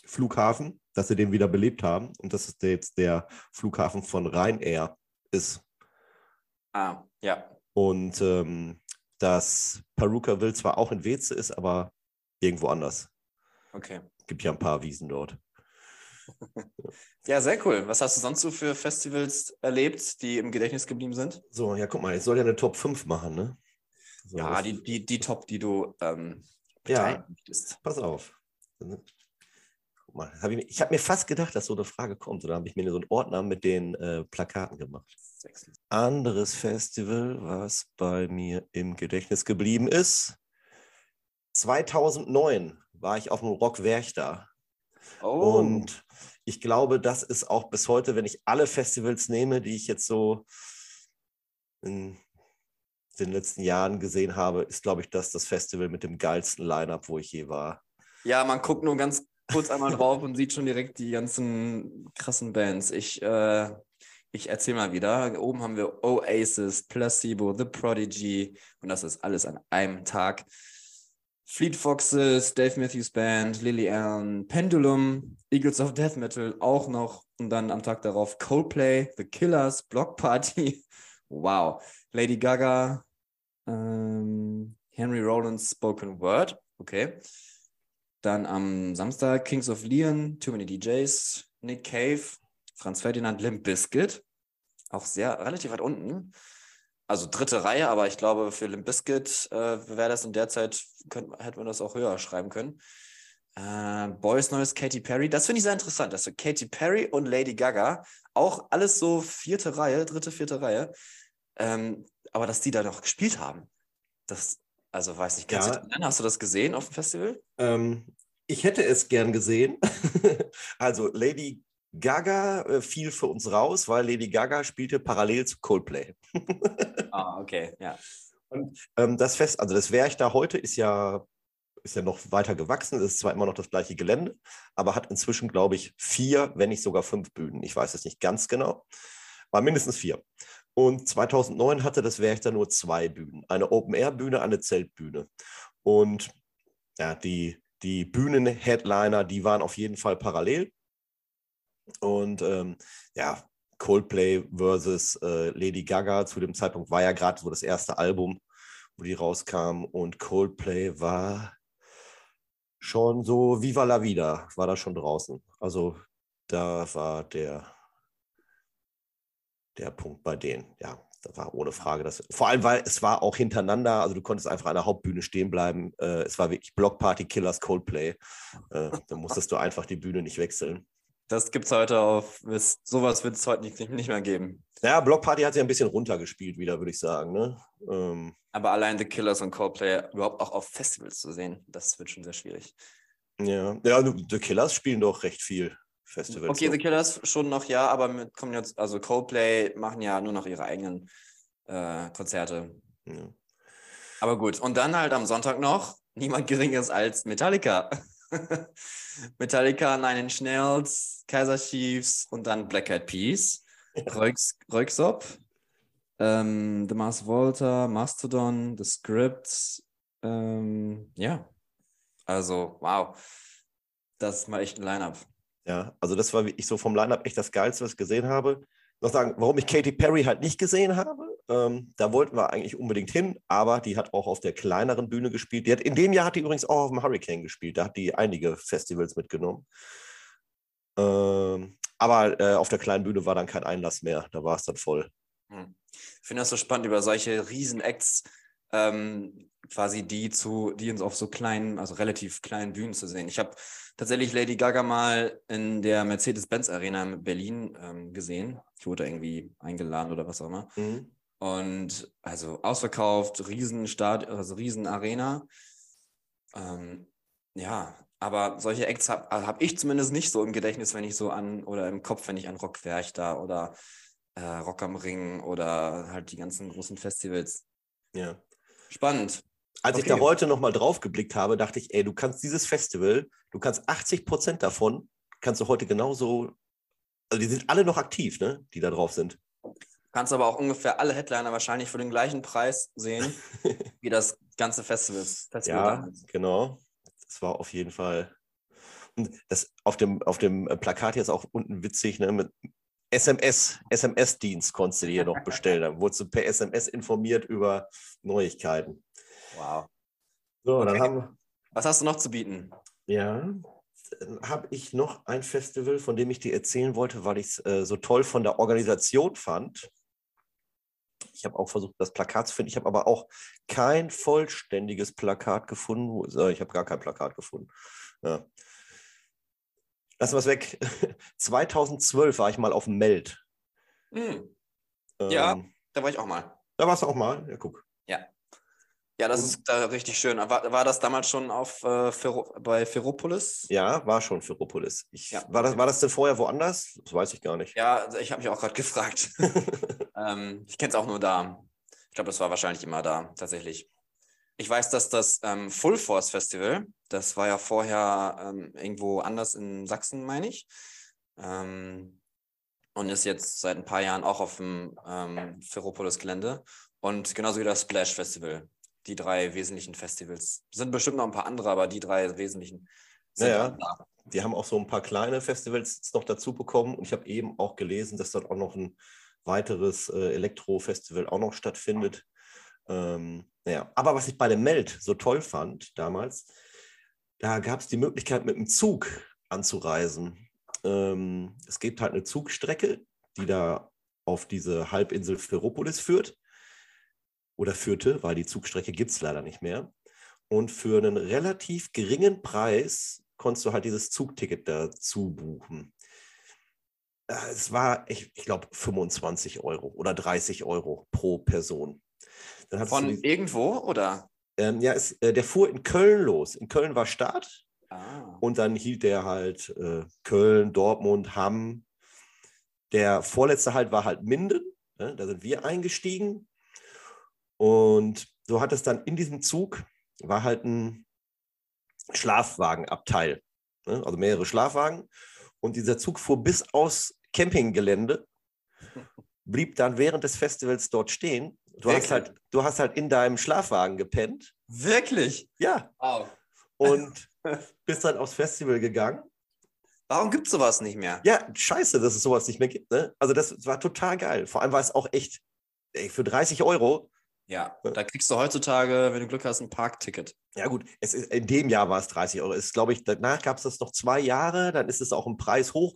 Flughafen dass sie den wieder belebt haben und dass es jetzt der Flughafen von Ryanair ist. Ah, ja. Und ähm, dass Perukaville zwar auch in Weze ist, aber irgendwo anders. Okay. Gibt ja ein paar Wiesen dort. ja, sehr cool. Was hast du sonst so für Festivals erlebt, die im Gedächtnis geblieben sind? So, ja, guck mal, ich soll ja eine Top 5 machen, ne? So, ja, die, die, die Top, die du ähm, ja, möchtest. Pass auf mal. Hab ich ich habe mir fast gedacht, dass so eine Frage kommt. Und da habe ich mir so einen Ordner mit den äh, Plakaten gemacht. Anderes Festival, was bei mir im Gedächtnis geblieben ist. 2009 war ich auf dem Rock Werchter. Oh. Und ich glaube, das ist auch bis heute, wenn ich alle Festivals nehme, die ich jetzt so in den letzten Jahren gesehen habe, ist, glaube ich, das das Festival mit dem geilsten Line-Up, wo ich je war. Ja, man guckt nur ganz kurz einmal drauf und sieht schon direkt die ganzen krassen Bands. Ich, äh, ich erzähle mal wieder. Oben haben wir Oasis, Placebo, The Prodigy und das ist alles an einem Tag. Fleet Foxes, Dave Matthews Band, Lily Allen, Pendulum, Eagles of Death Metal auch noch und dann am Tag darauf Coldplay, The Killers, Block Party. Wow. Lady Gaga, ähm, Henry Rollins Spoken Word. Okay. Dann am Samstag Kings of Leon, Too Many DJs, Nick Cave, Franz Ferdinand, Limp Bizkit. Auch sehr relativ weit unten. Also dritte Reihe, aber ich glaube, für Limp Bizkit äh, wäre das in der Zeit, könnte, hätte man das auch höher schreiben können. Äh, Boys Neues Katy Perry, das finde ich sehr interessant, dass Katy Perry und Lady Gaga auch alles so vierte Reihe, dritte, vierte Reihe, ähm, aber dass die da noch gespielt haben, das also weiß ich, kannst ja. du Hast du das gesehen auf dem Festival? Ähm, ich hätte es gern gesehen. also Lady Gaga äh, fiel für uns raus, weil Lady Gaga spielte parallel zu Coldplay. ah, okay, ja. Und ähm, das Fest, also das Werk da heute ist ja, ist ja noch weiter gewachsen. Es ist zwar immer noch das gleiche Gelände, aber hat inzwischen, glaube ich, vier, wenn nicht sogar fünf Bühnen. Ich weiß es nicht ganz genau. War mindestens vier. Und 2009 hatte das Werk dann nur zwei Bühnen. Eine Open-Air-Bühne, eine Zeltbühne. Und ja, die, die Bühnen-Headliner, die waren auf jeden Fall parallel. Und ähm, ja, Coldplay versus äh, Lady Gaga zu dem Zeitpunkt war ja gerade so das erste Album, wo die rauskam. Und Coldplay war schon so Viva la Vida, war da schon draußen. Also da war der der Punkt bei denen. Ja, das war ohne Frage. Das, vor allem, weil es war auch hintereinander, also du konntest einfach an der Hauptbühne stehen bleiben. Äh, es war wirklich Blockparty Killers Coldplay. Äh, da musstest du einfach die Bühne nicht wechseln. Das gibt es heute auf, sowas wird es heute nicht, nicht mehr geben. Ja, Blockparty hat sich ein bisschen runtergespielt wieder, würde ich sagen. Ne? Ähm, Aber allein The Killers und Coldplay überhaupt auch auf Festivals zu sehen, das wird schon sehr schwierig. Ja, ja The Killers spielen doch recht viel. Festivals. Okay, The Killers schon noch ja, aber mit kommen jetzt, also Coldplay machen ja nur noch ihre eigenen äh, Konzerte. Ja. Aber gut, und dann halt am Sonntag noch niemand geringeres als Metallica. Metallica, Nine Inch Nails, Kaiser Chiefs und dann Black Eyed Peas, Röksop, ähm, The Mars Volta, Mastodon, The Script. Ähm, ja, also wow, das ist mal echt ein Line-Up. Ja, also das war ich so vom Line-Up echt das Geilste, was ich gesehen habe. Noch sagen, warum ich Katy Perry halt nicht gesehen habe. Ähm, da wollten wir eigentlich unbedingt hin, aber die hat auch auf der kleineren Bühne gespielt. Die hat, in dem Jahr hat die übrigens auch auf dem Hurricane gespielt. Da hat die einige Festivals mitgenommen. Ähm, aber äh, auf der kleinen Bühne war dann kein Einlass mehr. Da war es dann voll. Hm. Ich finde das so spannend, über solche Riesen-Acts ähm, quasi die zu, die uns auf so kleinen, also relativ kleinen Bühnen zu sehen. Ich habe tatsächlich Lady Gaga mal in der Mercedes-Benz Arena in Berlin ähm, gesehen. Ich wurde irgendwie eingeladen oder was auch immer. Mhm. Und also ausverkauft, Riesenstad, also Riesenarena. Ähm, ja, aber solche Acts habe hab ich zumindest nicht so im Gedächtnis, wenn ich so an oder im Kopf, wenn ich an Rock da oder äh, Rock am Ring oder halt die ganzen großen Festivals. Ja. Spannend. Als okay. ich da heute nochmal drauf geblickt habe, dachte ich, ey, du kannst dieses Festival, du kannst 80 Prozent davon, kannst du heute genauso, also die sind alle noch aktiv, ne, die da drauf sind. Kannst aber auch ungefähr alle Headliner wahrscheinlich für den gleichen Preis sehen, wie das ganze Festival. Festival ja, damals. genau. Das war auf jeden Fall. Und das auf dem, auf dem Plakat jetzt auch unten witzig, ne, mit SMS, SMS-Dienst konntest du dir noch bestellen. Dann wurdest du per SMS informiert über Neuigkeiten. Wow. So, okay. dann haben Was hast du noch zu bieten? Ja, habe ich noch ein Festival, von dem ich dir erzählen wollte, weil ich es äh, so toll von der Organisation fand. Ich habe auch versucht, das Plakat zu finden. Ich habe aber auch kein vollständiges Plakat gefunden. Ich habe gar kein Plakat gefunden. Ja. Lassen wir es weg. 2012 war ich mal auf dem Meld. Hm. Ja, ähm, da war ich auch mal. Da warst du auch mal? Ja, guck. Ja. Ja, das ist da richtig schön. War, war das damals schon auf, äh, Ferro, bei Ferropolis? Ja, war schon Ferropolis. Ich, ja. war, das, war das denn vorher woanders? Das weiß ich gar nicht. Ja, also ich habe mich auch gerade gefragt. ähm, ich kenne es auch nur da. Ich glaube, das war wahrscheinlich immer da, tatsächlich. Ich weiß, dass das ähm, Full Force Festival, das war ja vorher ähm, irgendwo anders in Sachsen, meine ich. Ähm, und ist jetzt seit ein paar Jahren auch auf dem ähm, Ferropolis-Gelände. Und genauso wie das Splash Festival die drei wesentlichen Festivals. Sind bestimmt noch ein paar andere, aber die drei wesentlichen sind naja, da. Die haben auch so ein paar kleine Festivals noch dazu bekommen. Und ich habe eben auch gelesen, dass dort auch noch ein weiteres äh, Elektro-Festival auch noch stattfindet. Ähm, naja. Aber was ich bei dem Meld so toll fand damals, da gab es die Möglichkeit, mit dem Zug anzureisen. Ähm, es gibt halt eine Zugstrecke, die da auf diese Halbinsel Ferropolis führt oder führte, weil die Zugstrecke gibt es leider nicht mehr. Und für einen relativ geringen Preis konntest du halt dieses Zugticket dazu buchen. Äh, es war, ich, ich glaube, 25 Euro oder 30 Euro pro Person. Von die, irgendwo oder? Ähm, ja, es, äh, der fuhr in Köln los. In Köln war Start. Ah. Und dann hielt der halt äh, Köln, Dortmund, Hamm. Der vorletzte halt war halt Minden. Ne? Da sind wir eingestiegen. Und so hat es dann in diesem Zug, war halt ein Schlafwagenabteil, ne? also mehrere Schlafwagen. Und dieser Zug fuhr bis aus Campinggelände, blieb dann während des Festivals dort stehen. Du hast, halt, du hast halt in deinem Schlafwagen gepennt. Wirklich? Ja. Wow. Und bist dann aufs Festival gegangen. Warum gibt es sowas nicht mehr? Ja, scheiße, dass es sowas nicht mehr gibt. Ne? Also das war total geil. Vor allem war es auch echt, ey, für 30 Euro ja, da kriegst du heutzutage, wenn du Glück hast, ein Parkticket. Ja, gut, es ist, in dem Jahr war es 30 Euro. Es glaube ich, danach gab es das noch zwei Jahre, dann ist es auch im Preis hoch,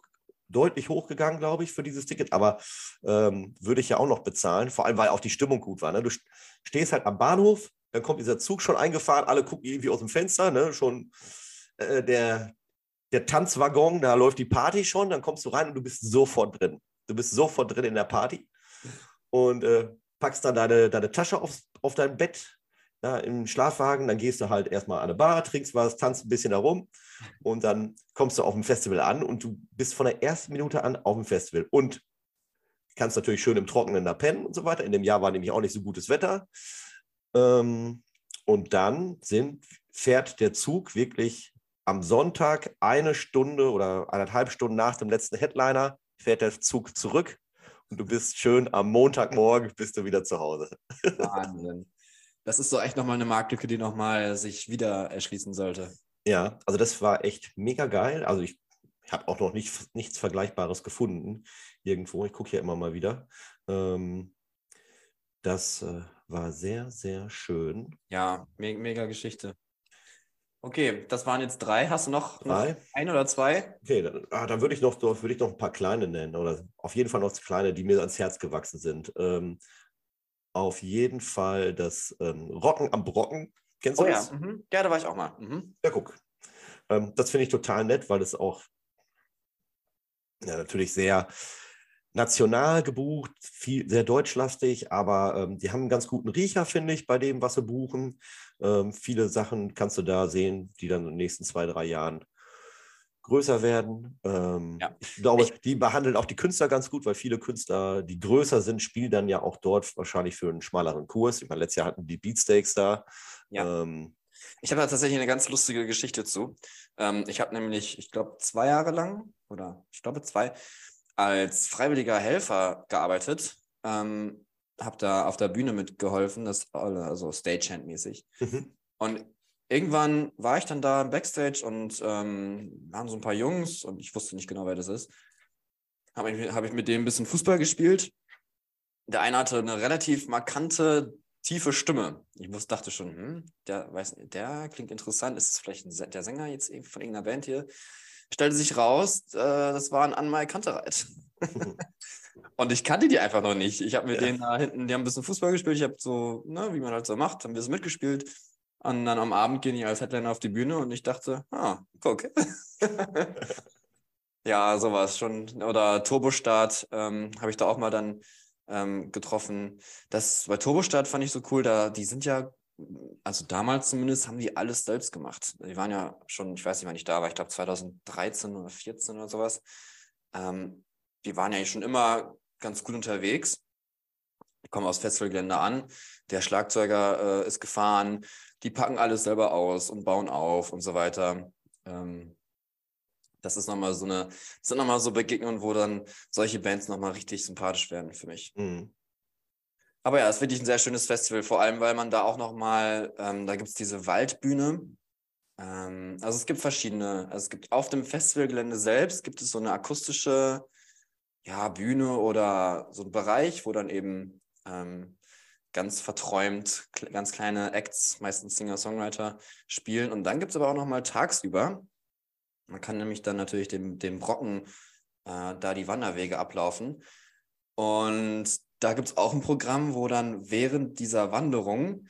deutlich hochgegangen, glaube ich, für dieses Ticket. Aber ähm, würde ich ja auch noch bezahlen, vor allem weil auch die Stimmung gut war. Ne? Du stehst halt am Bahnhof, dann kommt dieser Zug schon eingefahren, alle gucken irgendwie aus dem Fenster, ne? schon äh, der, der Tanzwaggon, da läuft die Party schon, dann kommst du rein und du bist sofort drin. Du bist sofort drin in der Party. Und äh, packst dann deine, deine Tasche auf, auf dein Bett ja, im Schlafwagen, dann gehst du halt erstmal an eine Bar, trinkst was, tanzt ein bisschen herum und dann kommst du auf dem Festival an und du bist von der ersten Minute an auf dem Festival und kannst natürlich schön im Trockenen da pennen und so weiter. In dem Jahr war nämlich auch nicht so gutes Wetter. Ähm, und dann sind, fährt der Zug wirklich am Sonntag eine Stunde oder eineinhalb Stunden nach dem letzten Headliner, fährt der Zug zurück und du bist schön am Montagmorgen bist du wieder zu Hause. Wahnsinn. Das ist so echt nochmal eine Marktlücke, die nochmal sich wieder erschließen sollte. Ja, also das war echt mega geil. Also ich habe auch noch nicht, nichts Vergleichbares gefunden irgendwo. Ich gucke hier immer mal wieder. Ähm, das äh, war sehr, sehr schön. Ja, me mega Geschichte. Okay, das waren jetzt drei. Hast du noch, noch ein oder zwei? Okay, dann, ah, dann würde ich, noch, würd ich noch ein paar kleine nennen. Oder auf jeden Fall noch kleine, die mir ans Herz gewachsen sind. Ähm, auf jeden Fall das ähm, Rocken am Brocken. Kennst du oh, das? Ja. Mhm. ja, da war ich auch mal. Mhm. Ja, guck. Ähm, das finde ich total nett, weil es auch ja, natürlich sehr national gebucht, viel, sehr deutschlastig, aber ähm, die haben einen ganz guten Riecher, finde ich, bei dem, was sie buchen. Ähm, viele Sachen kannst du da sehen, die dann in den nächsten zwei, drei Jahren größer werden. Ähm, ja. Ich glaube, ich, die behandeln auch die Künstler ganz gut, weil viele Künstler, die größer sind, spielen dann ja auch dort wahrscheinlich für einen schmaleren Kurs. Ich meine, letztes Jahr hatten die Beatsteaks da. Ja. Ähm, ich habe da tatsächlich eine ganz lustige Geschichte zu. Ähm, ich habe nämlich, ich glaube, zwei Jahre lang oder ich glaube zwei, als freiwilliger Helfer gearbeitet. Ähm, habe da auf der Bühne mitgeholfen, das also Stagehand-mäßig. Mhm. Und irgendwann war ich dann da im Backstage und ähm, haben so ein paar Jungs und ich wusste nicht genau, wer das ist. Habe ich, hab ich mit dem ein bisschen Fußball gespielt. Der eine hatte eine relativ markante, tiefe Stimme. Ich wusste, dachte schon, hm, der, weiß, der klingt interessant. Ist es vielleicht ein, der Sänger jetzt von irgendeiner Band hier? Stellte sich raus, äh, das war ein Anmal Kantereit. Und ich kannte die einfach noch nicht. Ich habe mit ja. denen da hinten, die haben ein bisschen Fußball gespielt. Ich habe so, ne, wie man halt so macht, haben wir so mitgespielt. Und dann am Abend gehen die als Headliner auf die Bühne und ich dachte, ah, guck. ja, sowas schon. Oder Turbostart ähm, habe ich da auch mal dann ähm, getroffen. Das bei Turbostart fand ich so cool, da die sind ja also damals zumindest, haben die alles selbst gemacht. Die waren ja schon, ich weiß nicht, wann ich da war, ich glaube 2013 oder 2014 oder sowas. Ähm, die waren ja schon immer ganz gut unterwegs. Die kommen aus Festivalgelände an. Der Schlagzeuger äh, ist gefahren. Die packen alles selber aus und bauen auf und so weiter. Ähm, das ist nochmal so eine, sind nochmal so Begegnungen, wo dann solche Bands nochmal richtig sympathisch werden für mich. Mhm. Aber ja, es ist wirklich ein sehr schönes Festival, vor allem, weil man da auch nochmal, ähm, da gibt es diese Waldbühne. Ähm, also es gibt verschiedene, also es gibt auf dem Festivalgelände selbst gibt es so eine akustische ja, Bühne oder so ein Bereich, wo dann eben ähm, ganz verträumt ganz kleine Acts, meistens Singer-Songwriter, spielen. Und dann gibt es aber auch nochmal tagsüber, man kann nämlich dann natürlich dem, dem Brocken äh, da die Wanderwege ablaufen. Und da gibt es auch ein Programm, wo dann während dieser Wanderung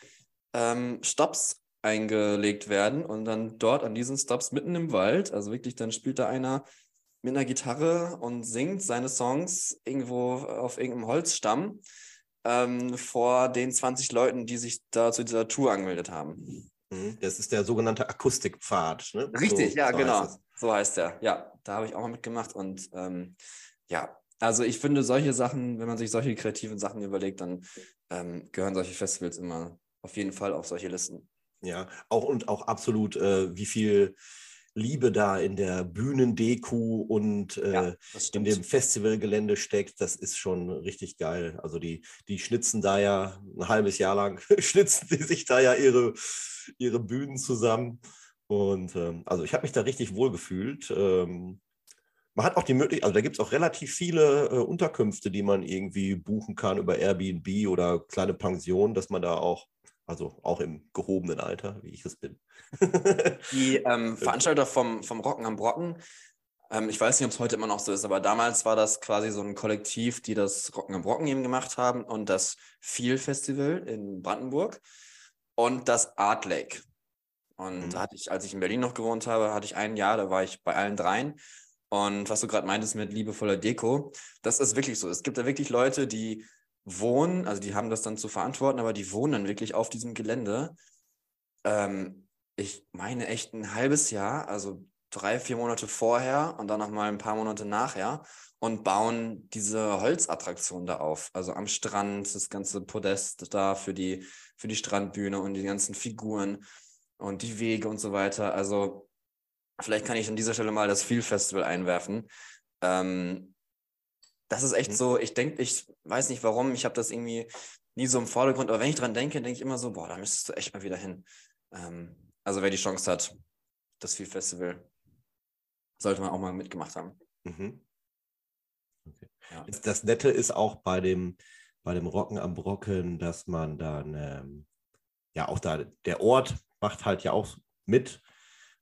ähm, Stops eingelegt werden und dann dort an diesen Stops mitten im Wald, also wirklich, dann spielt da einer mit einer Gitarre und singt seine Songs irgendwo auf irgendeinem Holzstamm ähm, vor den 20 Leuten, die sich da zu dieser Tour angemeldet haben. Mhm. Das ist der sogenannte Akustikpfad. Ne? Richtig, so, ja, so genau. Heißt so heißt er. Ja, da habe ich auch mal mitgemacht und ähm, ja, also ich finde solche Sachen, wenn man sich solche kreativen Sachen überlegt, dann ähm, gehören solche Festivals immer auf jeden Fall auf solche Listen. Ja, auch und auch absolut, äh, wie viel Liebe da in der Bühnendeko und äh, ja, in dem Festivalgelände steckt, das ist schon richtig geil. Also die, die schnitzen da ja ein halbes Jahr lang, schnitzen die sich da ja ihre, ihre Bühnen zusammen. Und ähm, also ich habe mich da richtig wohl gefühlt. Ähm, man hat auch die Möglichkeit, also da gibt es auch relativ viele äh, Unterkünfte, die man irgendwie buchen kann über Airbnb oder kleine Pensionen, dass man da auch, also auch im gehobenen Alter, wie ich es bin. die ähm, Veranstalter vom, vom Rocken am Brocken, ähm, ich weiß nicht, ob es heute immer noch so ist, aber damals war das quasi so ein Kollektiv, die das Rocken am Brocken eben gemacht haben und das Feel Festival in Brandenburg und das Art Lake. Und mhm. da hatte ich, als ich in Berlin noch gewohnt habe, hatte ich ein Jahr, da war ich bei allen dreien. Und was du gerade meintest mit liebevoller Deko, das ist wirklich so. Es gibt da wirklich Leute, die wohnen, also die haben das dann zu verantworten, aber die wohnen dann wirklich auf diesem Gelände. Ähm, ich meine echt ein halbes Jahr, also drei, vier Monate vorher und dann noch mal ein paar Monate nachher und bauen diese Holzattraktion da auf. Also am Strand, das ganze Podest da für die, für die Strandbühne und die ganzen Figuren und die Wege und so weiter. Also Vielleicht kann ich an dieser Stelle mal das Feel Festival einwerfen. Ähm, das ist echt mhm. so, ich denke, ich weiß nicht warum, ich habe das irgendwie nie so im Vordergrund, aber wenn ich dran denke, denke ich immer so, boah, da müsstest du echt mal wieder hin. Ähm, also wer die Chance hat, das Feel Festival, sollte man auch mal mitgemacht haben. Mhm. Okay. Ja. Das Nette ist auch bei dem, bei dem Rocken am Brocken, dass man dann, ähm, ja, auch da, der Ort macht halt ja auch mit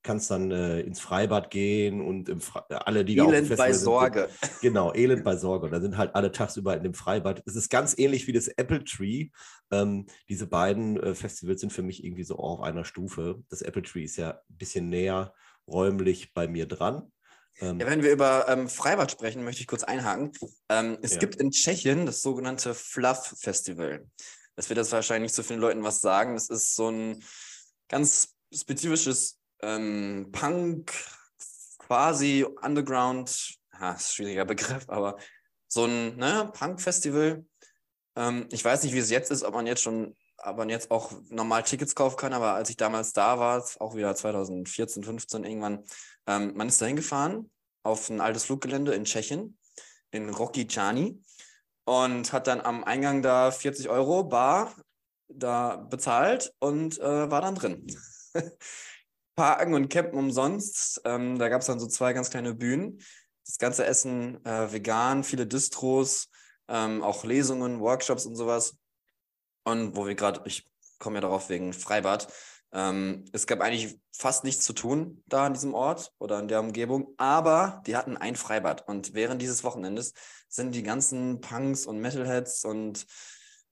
kannst dann äh, ins Freibad gehen und im Fre alle, die Elend bei Sorge. Sind, genau, Elend bei Sorge. Und da sind halt alle tagsüber in dem Freibad. Es ist ganz ähnlich wie das Apple Tree. Ähm, diese beiden äh, Festivals sind für mich irgendwie so auf einer Stufe. Das Apple Tree ist ja ein bisschen näher räumlich bei mir dran. Ähm, ja, wenn wir über ähm, Freibad sprechen, möchte ich kurz einhaken. Ähm, es ja. gibt in Tschechien das sogenannte Fluff Festival. Das wird das wahrscheinlich nicht so vielen Leuten was sagen. Das ist so ein ganz spezifisches ähm, Punk, quasi Underground, ja, schwieriger Begriff, aber so ein ne, Punk-Festival. Ähm, ich weiß nicht, wie es jetzt ist, ob man jetzt schon, ob man jetzt auch normal Tickets kaufen kann, aber als ich damals da war, auch wieder 2014, 15 irgendwann, ähm, man ist dahin gefahren auf ein altes Fluggelände in Tschechien, in Rokycani und hat dann am Eingang da 40 Euro bar da bezahlt und äh, war dann drin. Parken und Campen umsonst. Ähm, da gab es dann so zwei ganz kleine Bühnen. Das ganze Essen äh, vegan, viele Distros, ähm, auch Lesungen, Workshops und sowas. Und wo wir gerade, ich komme ja darauf wegen Freibad. Ähm, es gab eigentlich fast nichts zu tun da an diesem Ort oder in der Umgebung, aber die hatten ein Freibad. Und während dieses Wochenendes sind die ganzen Punks und Metalheads und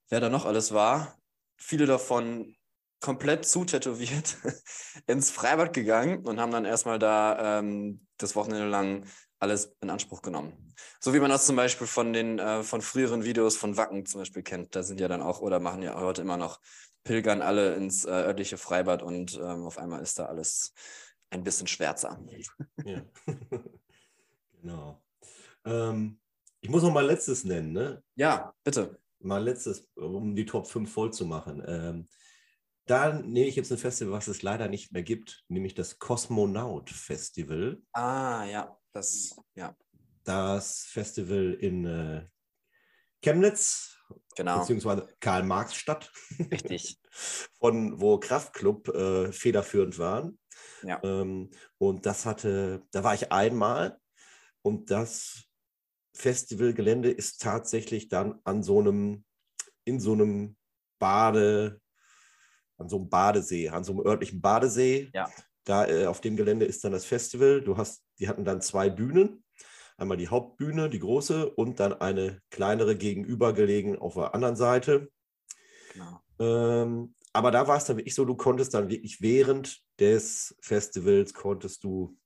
wer da noch alles war, viele davon komplett zutätowiert ins Freibad gegangen und haben dann erstmal da ähm, das Wochenende lang alles in Anspruch genommen. So wie man das zum Beispiel von den äh, von früheren Videos von Wacken zum Beispiel kennt. Da sind ja dann auch oder machen ja heute immer noch pilgern alle ins äh, örtliche Freibad und ähm, auf einmal ist da alles ein bisschen schwärzer. Ja. genau. Ähm, ich muss noch mal letztes nennen, ne? Ja, bitte. Mal letztes, um die Top 5 voll zu machen. Ähm, da nehme ich jetzt ein Festival, was es leider nicht mehr gibt, nämlich das Kosmonaut Festival. Ah, ja, das, ja. Das Festival in äh, Chemnitz, genau. beziehungsweise Karl-Marx-Stadt. Richtig. Von wo Kraftklub äh, federführend waren. Ja. Ähm, und das hatte, da war ich einmal und das Festivalgelände ist tatsächlich dann an so einem, in so einem Bade, an so einem Badesee, an so einem örtlichen Badesee. Ja. Da äh, auf dem Gelände ist dann das Festival. Du hast, die hatten dann zwei Bühnen. Einmal die Hauptbühne, die große, und dann eine kleinere gegenübergelegen auf der anderen Seite. Genau. Ähm, aber da war es dann wirklich so, du konntest dann wirklich während des Festivals konntest du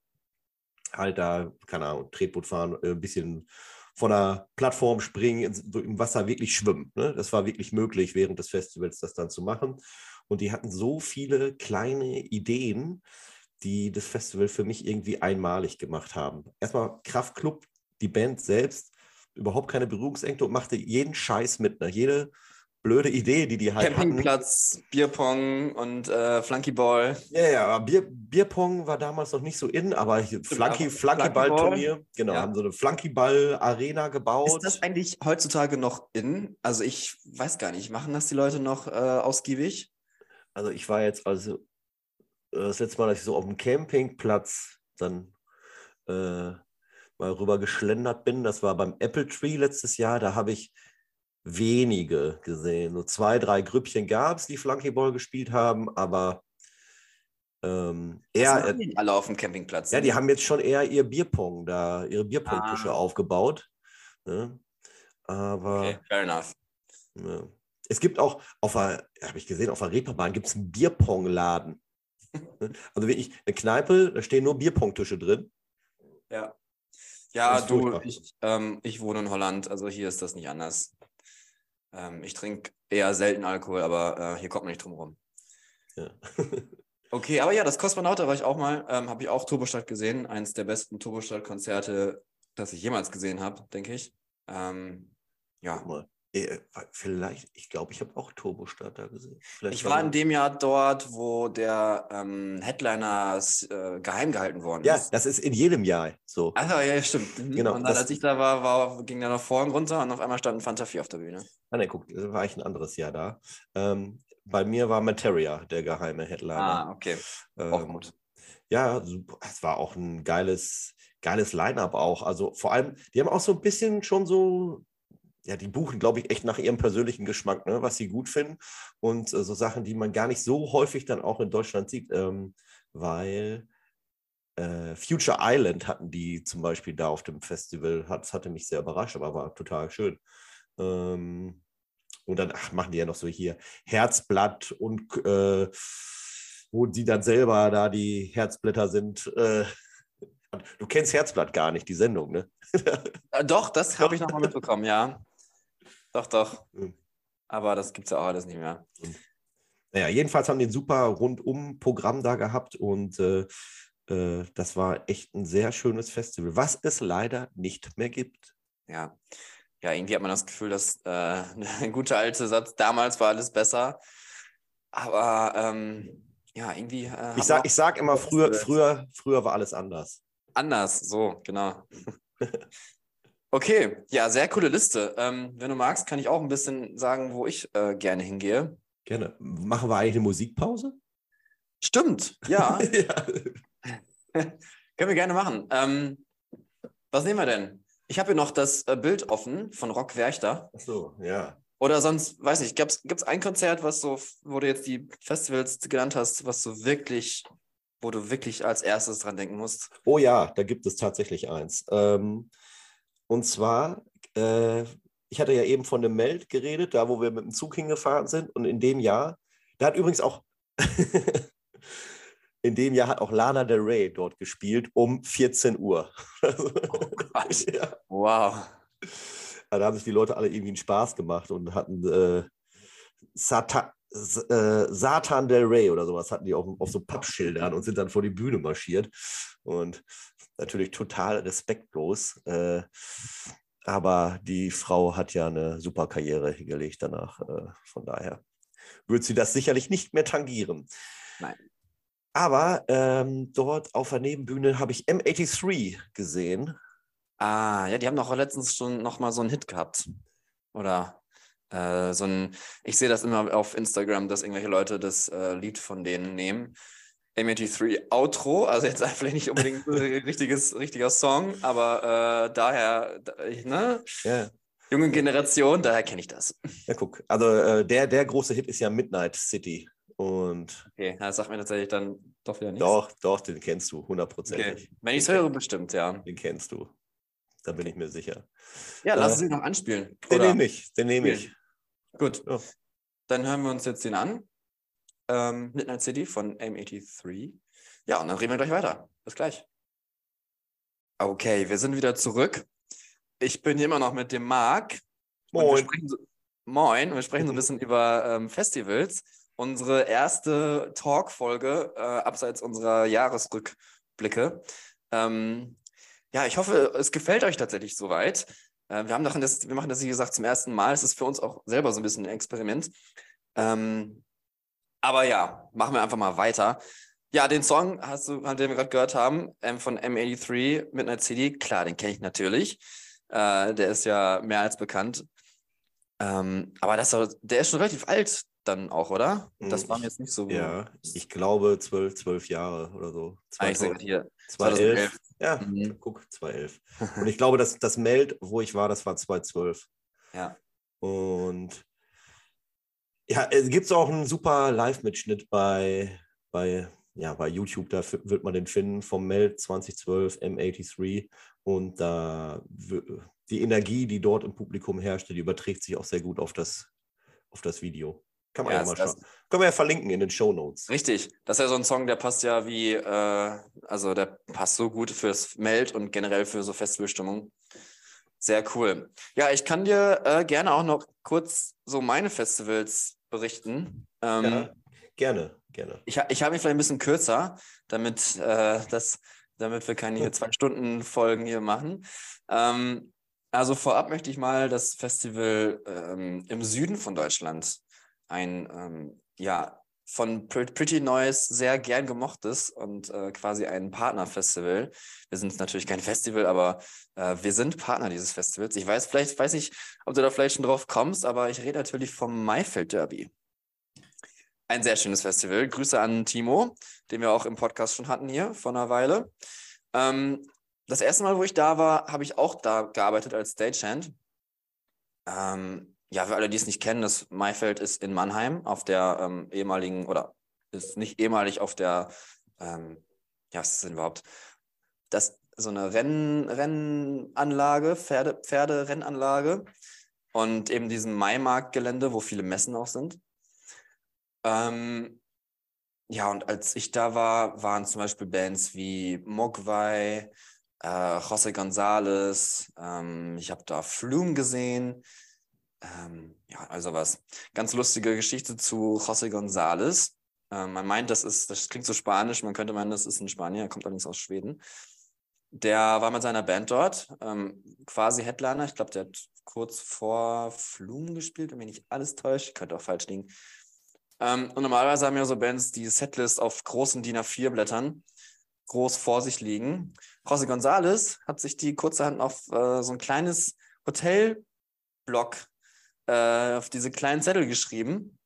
halt da, keine Ahnung, Tretboot fahren, äh, ein bisschen von der Plattform springen, im Wasser wirklich schwimmen. Ne? Das war wirklich möglich, während des Festivals das dann zu machen. Und die hatten so viele kleine Ideen, die das Festival für mich irgendwie einmalig gemacht haben. Erstmal Kraftklub, die Band selbst, überhaupt keine Berührungsängste und machte jeden Scheiß mit. Ne? Jede blöde Idee, die die halt Campingplatz, hatten. Bierpong und äh, Flunkyball. Ja, ja, Bier, Bierpong war damals noch nicht so in, aber Flunky, Flunkyball-Turnier, genau, ja. haben so eine Flunkyball-Arena gebaut. Ist das eigentlich heutzutage noch in? Also ich weiß gar nicht, machen das die Leute noch äh, ausgiebig? Also ich war jetzt also äh, das letzte Mal, dass ich so auf dem Campingplatz dann äh, mal rüber geschlendert bin, das war beim Apple Tree letztes Jahr, da habe ich wenige gesehen. So zwei, drei Grüppchen gab es, die Flunkyball gespielt haben, aber ähm, eher. Äh, alle auf dem Campingplatz. Ja, die haben jetzt schon eher ihr Bierpong da, ihre Bierpongtische ah. aufgebaut. Ne? Aber. Okay, fair enough. Ne. Es gibt auch, auf habe ich gesehen, auf der Reeperbahn gibt es einen Bierpongladen. Also wirklich eine Kneipe, da stehen nur Bierpongtische drin. Ja. Ja, du, ich, ähm, ich wohne in Holland, also hier ist das nicht anders. Ähm, ich trinke eher selten Alkohol, aber äh, hier kommt man nicht drum rum. Ja. okay, aber ja, das Kosmonaut, da war ich auch mal, ähm, habe ich auch Turbostadt gesehen. Eines der besten Turbostadt-Konzerte, das ich jemals gesehen habe, denke ich. Ähm, ja. Mal. Äh, vielleicht, ich glaube, ich habe auch Turbostarter gesehen. Vielleicht ich war in dem Jahr dort, wo der ähm, Headliner äh, geheim gehalten worden ja, ist. Ja, das ist in jedem Jahr so. Also ja, stimmt. Mhm. Genau, und dann, als ich da war, war, ging der noch vorn runter und auf einmal stand ein Fanta 4 auf der Bühne. Ah, ne, guck, da war ich ein anderes Jahr da. Ähm, bei mir war Materia der geheime Headliner. Ah, okay. Ähm, auch gut. Ja, es war auch ein geiles, geiles Line-Up auch. Also vor allem, die haben auch so ein bisschen schon so ja, die buchen, glaube ich, echt nach ihrem persönlichen Geschmack, ne, was sie gut finden. Und äh, so Sachen, die man gar nicht so häufig dann auch in Deutschland sieht, ähm, weil äh, Future Island hatten die zum Beispiel da auf dem Festival. Das hatte mich sehr überrascht, aber war total schön. Ähm, und dann ach, machen die ja noch so hier Herzblatt und äh, wo sie dann selber da die Herzblätter sind. Äh, du kennst Herzblatt gar nicht, die Sendung, ne? Äh, doch, das habe ich nochmal mitbekommen, ja. Doch, doch. Mhm. Aber das gibt es ja auch alles nicht mehr. Naja, jedenfalls haben die ein super Rundum-Programm da gehabt und äh, äh, das war echt ein sehr schönes Festival, was es leider nicht mehr gibt. Ja, ja irgendwie hat man das Gefühl, dass äh, ein guter alter Satz, damals war alles besser. Aber ähm, ja, irgendwie. Äh, ich, sag, ich sag immer, früher, früher, früher war alles anders. Anders, so, genau. Okay, ja, sehr coole Liste. Ähm, wenn du magst, kann ich auch ein bisschen sagen, wo ich äh, gerne hingehe. Gerne. Machen wir eigentlich eine Musikpause? Stimmt, ja. ja. Können wir gerne machen. Ähm, was nehmen wir denn? Ich habe hier noch das äh, Bild offen von Rock Werchter. Ach so, ja. Oder sonst, weiß nicht, gibt es ein Konzert, was so, wo du jetzt die Festivals genannt hast, was so wirklich, wo du wirklich als erstes dran denken musst? Oh ja, da gibt es tatsächlich eins. Ähm, und zwar, äh, ich hatte ja eben von dem Meld geredet, da wo wir mit dem Zug hingefahren sind. Und in dem Jahr, da hat übrigens auch In dem Jahr hat auch Lana Del Rey dort gespielt um 14 Uhr. Oh ja. Wow. Da haben sich die Leute alle irgendwie einen Spaß gemacht und hatten äh, Satan, äh, Satan Del Rey oder sowas hatten die auf, auf so Pappschildern und sind dann vor die Bühne marschiert. Und natürlich total respektlos. Äh, aber die Frau hat ja eine super Karriere hingelegt danach. Äh, von daher wird sie das sicherlich nicht mehr tangieren. Nein. Aber ähm, dort auf der Nebenbühne habe ich M83 gesehen. Ah, ja, die haben doch letztens schon nochmal so einen Hit gehabt. Oder äh, so ein, ich sehe das immer auf Instagram, dass irgendwelche Leute das äh, Lied von denen nehmen. M83 Outro, also jetzt vielleicht nicht unbedingt ein richtiges, richtiger Song, aber äh, daher, ne? Ja. Junge Generation, daher kenne ich das. Ja, guck. Also äh, der, der große Hit ist ja Midnight City. Und okay, das sagt mir tatsächlich dann doch wieder nichts. Doch, doch, den kennst du, hundertprozentig. Okay. Wenn ich es höre, bestimmt, ja. Den kennst du. Da bin ich mir sicher. Ja, lass äh, uns ihn noch anspielen. Den nehme ich, den nehme ich. Gut. Ja. Dann hören wir uns jetzt den an. Ähm, Midnight City von M83. Ja, und dann reden wir gleich weiter. Bis gleich. Okay, wir sind wieder zurück. Ich bin hier immer noch mit dem Marc. Moin. Wir so, moin. Wir sprechen so ein bisschen über ähm, Festivals. Unsere erste Talk-Folge äh, abseits unserer Jahresrückblicke. Ähm, ja, ich hoffe, es gefällt euch tatsächlich soweit. Äh, wir, haben das, wir machen das, wie gesagt, zum ersten Mal. Es ist für uns auch selber so ein bisschen ein Experiment. Ähm, aber ja, machen wir einfach mal weiter. Ja, den Song, hast du, den wir gerade gehört haben, ähm, von M83 Midnight City, klar, den kenne ich natürlich. Äh, der ist ja mehr als bekannt. Ähm, aber das, der ist schon relativ alt dann auch, oder? Das war mir jetzt nicht so. Ja, ich glaube zwölf, zwölf Jahre oder so. 2000, ah, hier. 2011. Ja, mhm. guck, 2011. Und ich glaube, dass das Meld, wo ich war, das war 2012. Ja. Und ja, es gibt auch einen super Live-Mitschnitt bei, bei, ja, bei YouTube, da wird man den finden, vom Meld 2012 M83. Und da die Energie, die dort im Publikum herrschte, die überträgt sich auch sehr gut auf das, auf das Video. Kann man ja, ja mal schauen. Können wir ja verlinken in den Show Notes. Richtig. Das ist ja so ein Song, der passt ja wie, äh, also der passt so gut fürs Meld und generell für so Festivalstimmung. Sehr cool. Ja, ich kann dir äh, gerne auch noch kurz so meine Festivals berichten. Ähm, ja, gerne, gerne. Ich, ich habe mich vielleicht ein bisschen kürzer, damit, äh, das, damit wir keine zwei Stunden Folgen hier machen. Ähm, also vorab möchte ich mal das Festival ähm, im Süden von Deutschland, ein ähm, ja von Pretty Noise sehr gern gemochtes und äh, quasi ein Partnerfestival. Wir sind natürlich kein Festival, aber äh, wir sind Partner dieses Festivals. Ich weiß, vielleicht weiß ich, ob du da vielleicht schon drauf kommst, aber ich rede natürlich vom Maifeld Derby. Ein sehr schönes Festival. Grüße an Timo, den wir auch im Podcast schon hatten hier vor einer Weile. Ähm, das erste Mal, wo ich da war, habe ich auch da gearbeitet als Stagehand. Ähm, ja, für alle, die es nicht kennen, das Maifeld ist in Mannheim auf der ähm, ehemaligen, oder ist nicht ehemalig auf der, ähm, ja, was ist denn überhaupt? Das so eine Renn, Rennanlage, Pferde, Pferderennanlage und eben diesem Maimarktgelände, wo viele Messen auch sind. Ähm, ja, und als ich da war, waren zum Beispiel Bands wie Mogwai, äh, José González, ähm, ich habe da Flume gesehen, ähm, ja, also was. Ganz lustige Geschichte zu José González. Ähm, man meint, das ist, das klingt so spanisch, man könnte meinen, das ist ein Spanier, er kommt allerdings aus Schweden. Der war mit seiner Band dort, ähm, quasi Headliner. Ich glaube, der hat kurz vor Flumen gespielt, wenn mich nicht alles täuscht. Könnte auch falsch liegen. Ähm, und normalerweise haben ja so Bands die Setlist auf großen DIN A4-Blättern groß vor sich liegen. José González hat sich die kurzerhand auf äh, so ein kleines Hotelblock äh, auf diese kleinen Zettel geschrieben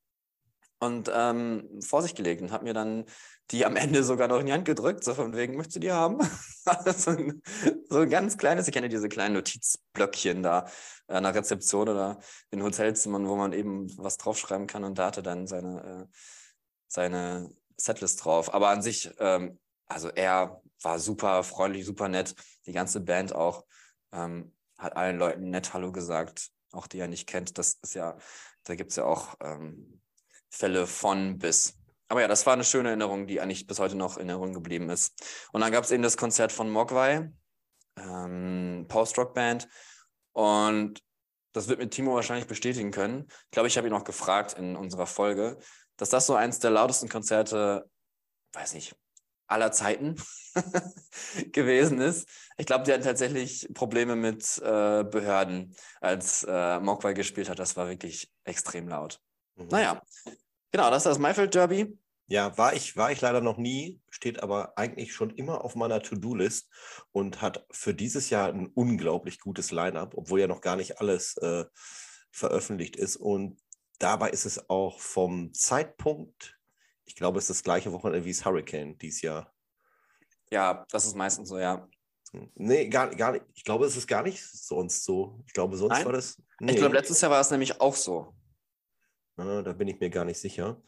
und ähm, vor sich gelegt und habe mir dann die am Ende sogar noch in die Hand gedrückt, so von wegen, möchtest du die haben? so, ein, so ein ganz kleines, ich kenne diese kleinen Notizblöckchen da an der Rezeption oder in Hotelzimmern, wo man eben was draufschreiben kann und da hatte dann seine, äh, seine Setlist drauf. Aber an sich, ähm, also er war super freundlich, super nett, die ganze Band auch, ähm, hat allen Leuten nett Hallo gesagt, auch die er nicht kennt. Das ist ja, da gibt es ja auch ähm, Fälle von bis. aber ja, das war eine schöne Erinnerung, die eigentlich bis heute noch in Erinnerung geblieben ist. Und dann gab es eben das Konzert von Mogwai, ähm, Post-Rock-Band. Und das wird mir Timo wahrscheinlich bestätigen können. Ich glaube, ich habe ihn auch gefragt in unserer Folge, dass das so eins der lautesten Konzerte, weiß nicht, aller Zeiten gewesen ist. Ich glaube, die hatten tatsächlich Probleme mit äh, Behörden, als äh, Mogwai gespielt hat. Das war wirklich extrem laut. Mhm. Naja, genau, das ist das Maifeld Derby. Ja, war ich, war ich leider noch nie, steht aber eigentlich schon immer auf meiner To-Do-List und hat für dieses Jahr ein unglaublich gutes Line-up, obwohl ja noch gar nicht alles äh, veröffentlicht ist. Und dabei ist es auch vom Zeitpunkt, ich glaube, es ist das gleiche Wochenende wie das Hurricane dieses Jahr. Ja, das ist meistens so, ja. Nee, gar, gar nicht. Ich glaube, es ist gar nicht sonst so. Ich glaube, sonst Nein? war das. Nee. Ich glaube, letztes Jahr war es nämlich auch so. Ja, da bin ich mir gar nicht sicher.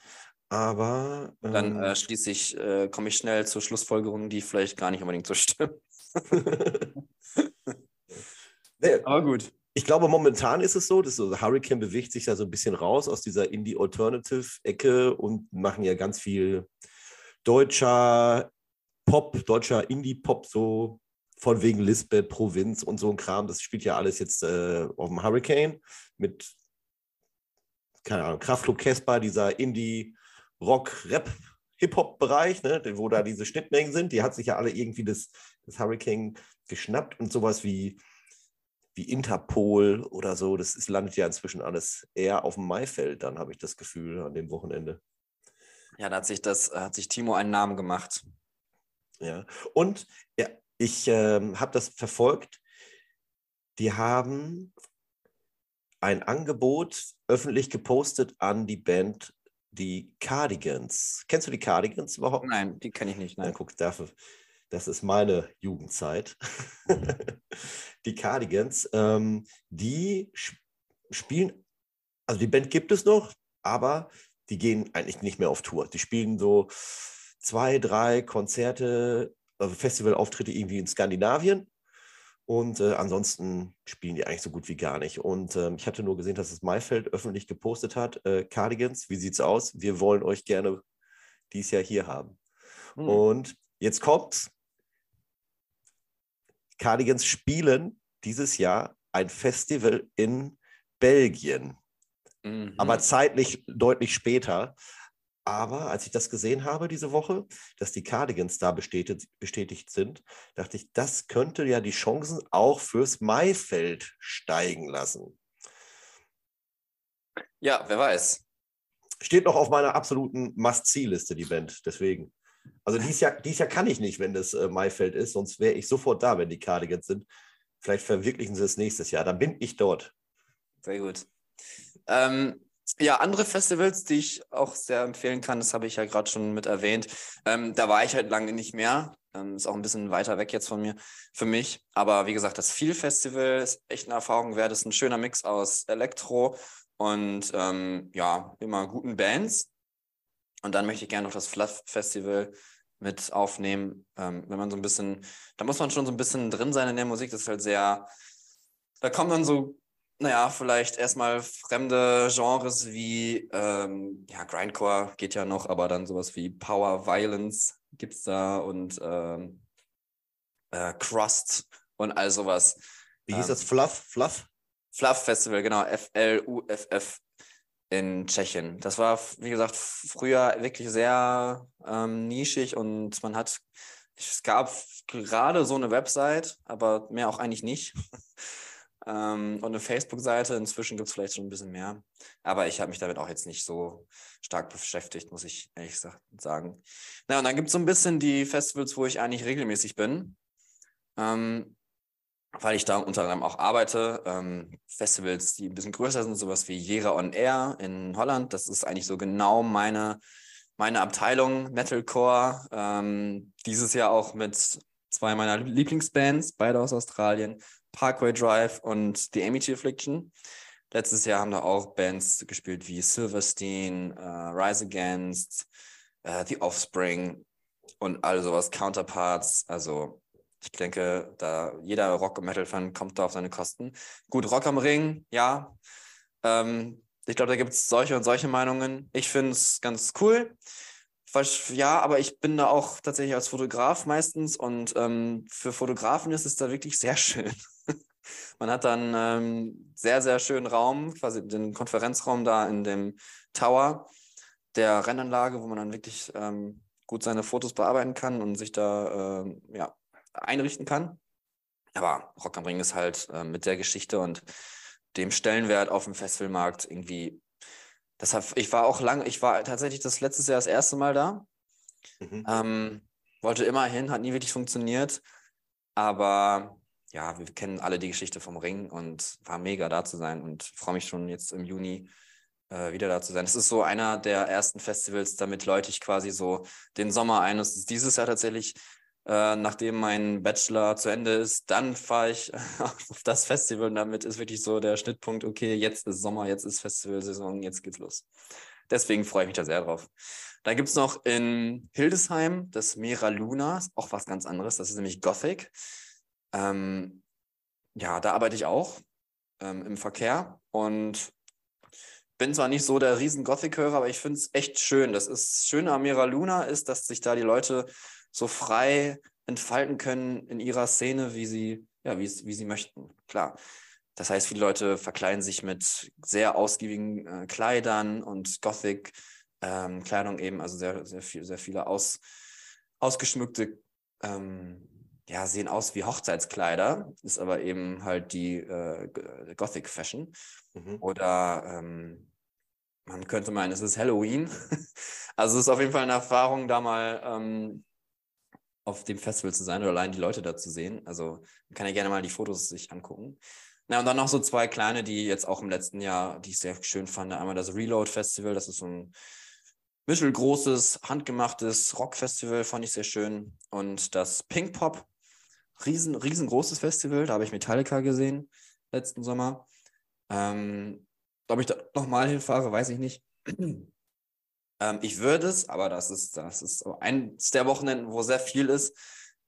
Aber. Ähm, Dann äh, schließlich äh, komme ich schnell zur Schlussfolgerung, die vielleicht gar nicht unbedingt so stimmt. nee, Aber gut. Ich glaube, momentan ist es so, dass so Hurricane bewegt sich ja so ein bisschen raus aus dieser Indie-Alternative-Ecke und machen ja ganz viel deutscher Pop, deutscher Indie-Pop, so von wegen Lisbeth, Provinz und so ein Kram. Das spielt ja alles jetzt äh, auf dem Hurricane mit, keine Ahnung, Kraftclub Casper, dieser Indie- Rock, Rap, Hip-Hop-Bereich, ne, wo da diese Schnittmengen sind, die hat sich ja alle irgendwie das, das Hurricane geschnappt und sowas wie, wie Interpol oder so, das ist, landet ja inzwischen alles eher auf dem Maifeld, dann habe ich das Gefühl an dem Wochenende. Ja, da hat sich das, hat sich Timo einen Namen gemacht. Ja, und ja, ich äh, habe das verfolgt. Die haben ein Angebot öffentlich gepostet an die Band die Cardigans. Kennst du die Cardigans überhaupt? Nein, die kenne ich nicht. Nein. Dann guck, dafür, das ist meine Jugendzeit. die Cardigans, ähm, die spielen, also die Band gibt es noch, aber die gehen eigentlich nicht mehr auf Tour. Die spielen so zwei, drei Konzerte, also Festivalauftritte irgendwie in Skandinavien und äh, ansonsten spielen die eigentlich so gut wie gar nicht. Und ähm, ich hatte nur gesehen, dass es Maifeld öffentlich gepostet hat. Äh, Cardigans, wie sieht's aus? Wir wollen euch gerne dies Jahr hier haben. Mhm. Und jetzt kommt's. Cardigans spielen dieses Jahr ein Festival in Belgien. Mhm. Aber zeitlich deutlich später. Aber als ich das gesehen habe diese Woche, dass die Cardigans da bestätigt, bestätigt sind, dachte ich, das könnte ja die Chancen auch fürs Maifeld steigen lassen. Ja, wer weiß. Steht noch auf meiner absoluten Must-See-Liste, die Band. Deswegen. Also dies Jahr, dies Jahr kann ich nicht, wenn das äh, Maifeld ist, sonst wäre ich sofort da, wenn die Cardigans sind. Vielleicht verwirklichen sie es nächstes Jahr. Dann bin ich dort. Sehr gut. Ähm, ja, andere Festivals, die ich auch sehr empfehlen kann, das habe ich ja gerade schon mit erwähnt. Ähm, da war ich halt lange nicht mehr. Ähm, ist auch ein bisschen weiter weg jetzt von mir, für mich. Aber wie gesagt, das Feel Festival ist echt eine Erfahrung wert. Das ist ein schöner Mix aus Elektro und ähm, ja, immer guten Bands. Und dann möchte ich gerne noch das Fluff Festival mit aufnehmen. Ähm, wenn man so ein bisschen, da muss man schon so ein bisschen drin sein in der Musik. Das ist halt sehr, da kommen dann so naja, vielleicht erstmal fremde Genres wie, ähm, ja, Grindcore geht ja noch, aber dann sowas wie Power Violence gibt es da und ähm, äh, Crust und all sowas. Wie hieß ähm, das? Fluff? Fluff? Fluff Festival, genau. F-L-U-F-F in Tschechien. Das war, wie gesagt, früher wirklich sehr ähm, nischig und man hat, es gab gerade so eine Website, aber mehr auch eigentlich nicht. Ähm, und eine Facebook-Seite. Inzwischen gibt es vielleicht schon ein bisschen mehr. Aber ich habe mich damit auch jetzt nicht so stark beschäftigt, muss ich ehrlich sagen. Na, und dann gibt es so ein bisschen die Festivals, wo ich eigentlich regelmäßig bin. Ähm, weil ich da unter anderem auch arbeite. Ähm, Festivals, die ein bisschen größer sind, sowas wie Jera on Air in Holland. Das ist eigentlich so genau meine, meine Abteilung, Metalcore. Ähm, dieses Jahr auch mit zwei meiner Lieblingsbands, beide aus Australien, Parkway Drive und The Amity Affliction. Letztes Jahr haben da auch Bands gespielt wie Silverstein, uh, Rise Against, uh, The Offspring und all sowas, Counterparts. Also ich denke, da jeder Rock- und Metal-Fan kommt da auf seine Kosten. Gut, Rock am Ring, ja. Ähm, ich glaube, da gibt es solche und solche Meinungen. Ich finde es ganz cool. Ja, aber ich bin da auch tatsächlich als Fotograf meistens und ähm, für Fotografen ist es da wirklich sehr schön. Man hat dann ähm, sehr, sehr schönen Raum, quasi den Konferenzraum da in dem Tower der Rennanlage, wo man dann wirklich ähm, gut seine Fotos bearbeiten kann und sich da äh, ja, einrichten kann. Aber Rock am Ring ist halt äh, mit der Geschichte und dem Stellenwert auf dem Festivalmarkt irgendwie. Deshalb, ich war auch lange, ich war tatsächlich das letztes Jahr das erste Mal da. Mhm. Ähm, wollte immer hin, hat nie wirklich funktioniert. Aber ja, wir kennen alle die Geschichte vom Ring und war mega da zu sein und freue mich schon jetzt im Juni äh, wieder da zu sein. Es ist so einer der ersten Festivals, damit läute ich quasi so den Sommer ein. Es ist dieses Jahr tatsächlich äh, nachdem mein Bachelor zu Ende ist, dann fahre ich auf das Festival und damit ist wirklich so der Schnittpunkt, okay, jetzt ist Sommer, jetzt ist Festivalsaison, jetzt geht's los. Deswegen freue ich mich da sehr drauf. Dann gibt es noch in Hildesheim das Mera Luna, auch was ganz anderes, das ist nämlich Gothic. Ähm, ja, da arbeite ich auch ähm, im Verkehr und bin zwar nicht so der riesen Gothic-Hörer, aber ich finde es echt schön. Das ist Schöne am Mera Luna ist, dass sich da die Leute so frei entfalten können in ihrer Szene, wie sie, ja, wie, wie sie möchten. Klar. Das heißt, viele Leute verkleiden sich mit sehr ausgiebigen äh, Kleidern und Gothic ähm, Kleidung eben, also sehr, sehr, viel, sehr viele aus, ausgeschmückte, ähm, ja, sehen aus wie Hochzeitskleider, ist aber eben halt die äh, Gothic Fashion. Mhm. Oder ähm, man könnte meinen, es ist Halloween. also es ist auf jeden Fall eine Erfahrung, da mal ähm, auf dem Festival zu sein oder allein die Leute da zu sehen. Also man kann ja gerne mal die Fotos sich angucken. Na, und dann noch so zwei kleine, die jetzt auch im letzten Jahr, die ich sehr schön fand. Einmal das Reload Festival, das ist so ein mittelgroßes, handgemachtes Rockfestival, fand ich sehr schön. Und das Pink Pop, riesen, riesengroßes Festival, da habe ich Metallica gesehen letzten Sommer. Ähm, ob ich da nochmal hinfahre, weiß ich nicht. Ähm, ich würde es, aber das ist, das ist eins der Wochenenden, wo sehr viel ist.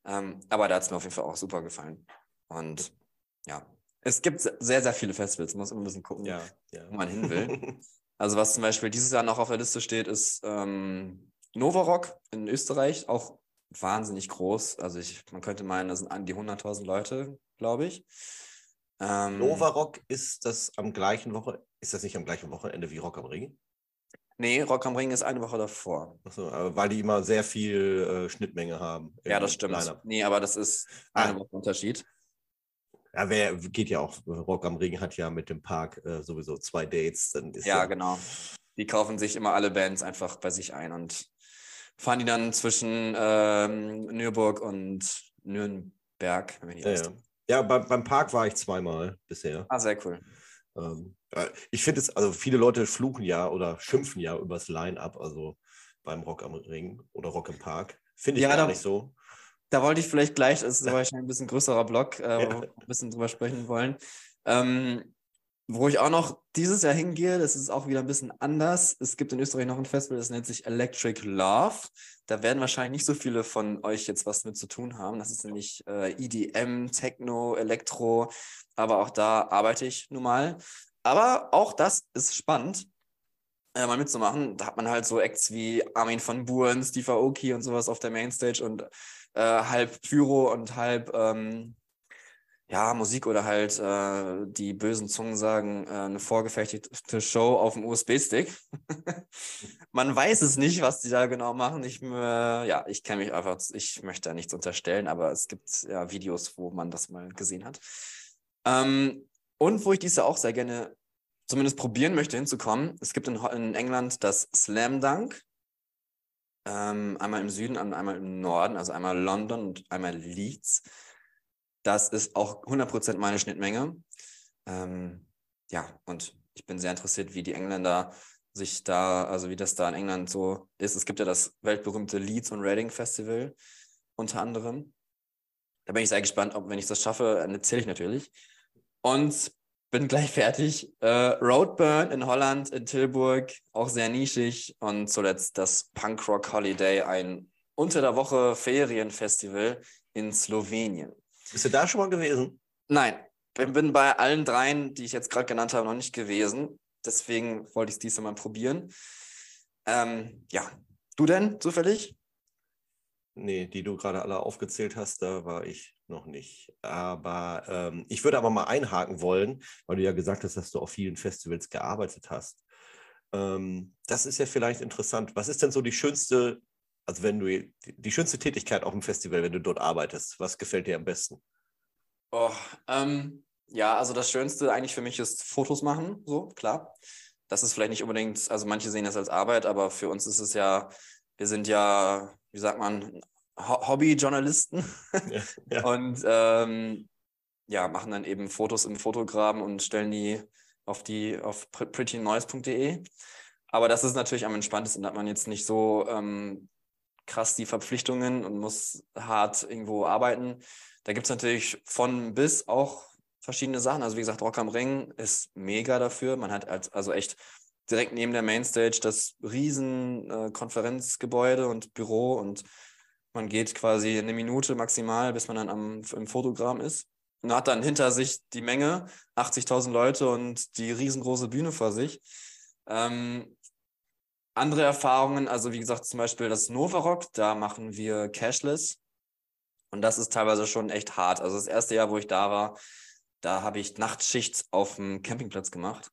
Ähm, aber da hat es mir auf jeden Fall auch super gefallen. Und ja, es gibt sehr, sehr viele Festivals. Man muss immer ein bisschen gucken, ja, ja. wo man hin will. also, was zum Beispiel dieses Jahr noch auf der Liste steht, ist ähm, Novarock in Österreich, auch wahnsinnig groß. Also, ich, man könnte meinen, das sind an die 100.000 Leute, glaube ich. Ähm, Novarock ist das am gleichen Woche, ist das nicht am gleichen Wochenende wie Rock am Ring? Nee, Rock am Ring ist eine Woche davor. Achso, weil die immer sehr viel äh, Schnittmenge haben. Ja, das stimmt. Lineup. Nee, aber das ist ein ah. Unterschied. Ja, wer geht ja auch, Rock am Ring hat ja mit dem Park äh, sowieso zwei Dates. Dann ist ja, ja, genau. Die kaufen sich immer alle Bands einfach bei sich ein und fahren die dann zwischen ähm, Nürburg und Nürnberg. Wenn ich ja, ja. ja bei, beim Park war ich zweimal bisher. Ah, sehr cool. Ähm, ich finde es, also viele Leute fluchen ja oder schimpfen ja über das Line-Up, also beim Rock am Ring oder Rock im Park. Finde ich ja, gar da, nicht so. Da wollte ich vielleicht gleich, das ist wahrscheinlich ein bisschen größerer Block, äh, ja. wo wir ein bisschen drüber sprechen wollen. Ähm, wo ich auch noch dieses Jahr hingehe, das ist auch wieder ein bisschen anders. Es gibt in Österreich noch ein Festival, das nennt sich Electric Love. Da werden wahrscheinlich nicht so viele von euch jetzt was mit zu tun haben. Das ist nämlich äh, EDM, Techno, Elektro, aber auch da arbeite ich nun mal. Aber auch das ist spannend, äh, mal mitzumachen. Da hat man halt so Acts wie Armin von Buren, Steve Aoki und sowas auf der Mainstage und äh, halb Pyro und halb ähm, ja, Musik oder halt äh, die bösen Zungen sagen, äh, eine vorgefertigte Show auf dem USB-Stick. Man weiß es nicht, was die da genau machen. Ich, äh, ja, ich kenne mich einfach, ich möchte da nichts unterstellen, aber es gibt ja Videos, wo man das mal gesehen hat. Ähm, und wo ich diese auch sehr gerne zumindest probieren möchte hinzukommen, es gibt in, in England das Slam Dunk. Ähm, einmal im Süden und einmal im Norden, also einmal London und einmal Leeds. Das ist auch 100% meine Schnittmenge. Ähm, ja, und ich bin sehr interessiert, wie die Engländer sich da, also wie das da in England so ist. Es gibt ja das weltberühmte Leeds und Reading Festival unter anderem. Da bin ich sehr gespannt, ob, wenn ich das schaffe, erzähle ich natürlich. Und bin gleich fertig. Äh, Roadburn in Holland, in Tilburg, auch sehr nischig. Und zuletzt das Punkrock Holiday, ein unter der Woche Ferienfestival in Slowenien. Bist du da schon mal gewesen? Nein, bin, bin bei allen dreien, die ich jetzt gerade genannt habe, noch nicht gewesen. Deswegen wollte ich es diesmal mal probieren. Ähm, ja, Du denn zufällig? Nee, die du gerade alle aufgezählt hast, da war ich noch nicht. Aber ähm, ich würde aber mal einhaken wollen, weil du ja gesagt hast, dass du auf vielen Festivals gearbeitet hast. Ähm, das ist ja vielleicht interessant. Was ist denn so die schönste, also wenn du die, schönste Tätigkeit auf dem Festival, wenn du dort arbeitest? Was gefällt dir am besten? Oh, ähm, ja, also das Schönste eigentlich für mich ist Fotos machen, so, klar. Das ist vielleicht nicht unbedingt, also manche sehen das als Arbeit, aber für uns ist es ja, wir sind ja, wie sagt man, Hobbyjournalisten ja, ja. und ähm, ja, machen dann eben Fotos im Fotograben und stellen die auf die auf prettynoise.de. Aber das ist natürlich am entspanntesten, da hat man jetzt nicht so ähm, krass die Verpflichtungen und muss hart irgendwo arbeiten. Da gibt es natürlich von bis auch verschiedene Sachen. Also wie gesagt, Rock am Ring ist mega dafür. Man hat als, also echt direkt neben der Mainstage das riesen äh, Konferenzgebäude und Büro und man geht quasi eine Minute maximal, bis man dann am, im Fotogramm ist. Und hat dann hinter sich die Menge, 80.000 Leute und die riesengroße Bühne vor sich. Ähm, andere Erfahrungen, also wie gesagt, zum Beispiel das Nova Rock, da machen wir Cashless. Und das ist teilweise schon echt hart. Also das erste Jahr, wo ich da war, da habe ich Nachtschicht auf dem Campingplatz gemacht.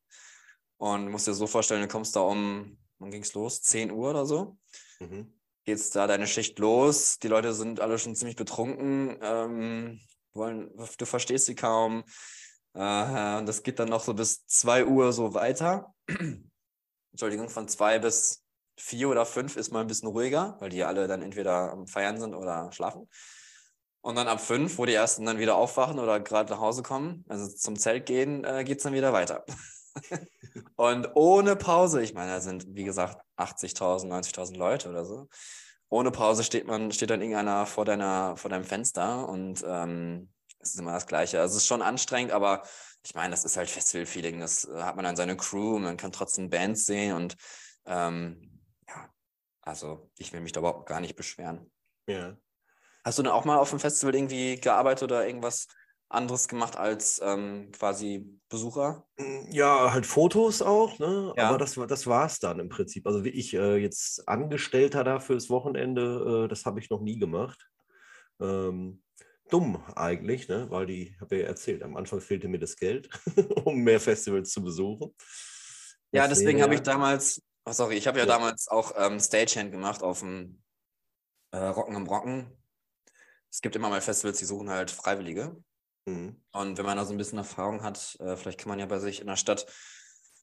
Und du musst dir so vorstellen, du kommst da um, wann ging es los? 10 Uhr oder so. Mhm. Geht's da deine Schicht los. Die Leute sind alle schon ziemlich betrunken, ähm, wollen, du verstehst sie kaum. Äh, und das geht dann noch so bis 2 Uhr so weiter. Entschuldigung, von 2 bis 4 oder 5 ist mal ein bisschen ruhiger, weil die alle dann entweder am Feiern sind oder schlafen. Und dann ab fünf, wo die ersten dann wieder aufwachen oder gerade nach Hause kommen, also zum Zelt gehen, äh, geht es dann wieder weiter. und ohne Pause, ich meine, da sind, wie gesagt, 80.000, 90.000 Leute oder so. Ohne Pause steht man, steht dann irgendeiner vor deiner, vor deinem Fenster und ähm, es ist immer das Gleiche. Also es ist schon anstrengend, aber ich meine, das ist halt Festival-Feeling. Das äh, hat man dann seine Crew, man kann trotzdem Bands sehen und ähm, ja, also ich will mich da überhaupt gar nicht beschweren. Ja. Hast du denn auch mal auf dem Festival irgendwie gearbeitet oder irgendwas anderes gemacht als ähm, quasi Besucher? Mm, ja, halt Fotos auch, ne? Ja. Aber das, das war es dann im Prinzip. Also wie ich äh, jetzt Angestellter da fürs Wochenende, äh, das habe ich noch nie gemacht. Ähm, dumm eigentlich, ne? Weil die, habe ja erzählt, am Anfang fehlte mir das Geld, um mehr Festivals zu besuchen. Ja, deswegen habe ich damals, oh sorry, ich habe ja, ja, damals auch ähm, Stagehand gemacht auf dem äh, Rocken am Rocken es gibt immer mal Festivals, die suchen halt Freiwillige. Mhm. Und wenn man da so ein bisschen Erfahrung hat, äh, vielleicht kann man ja bei sich in der Stadt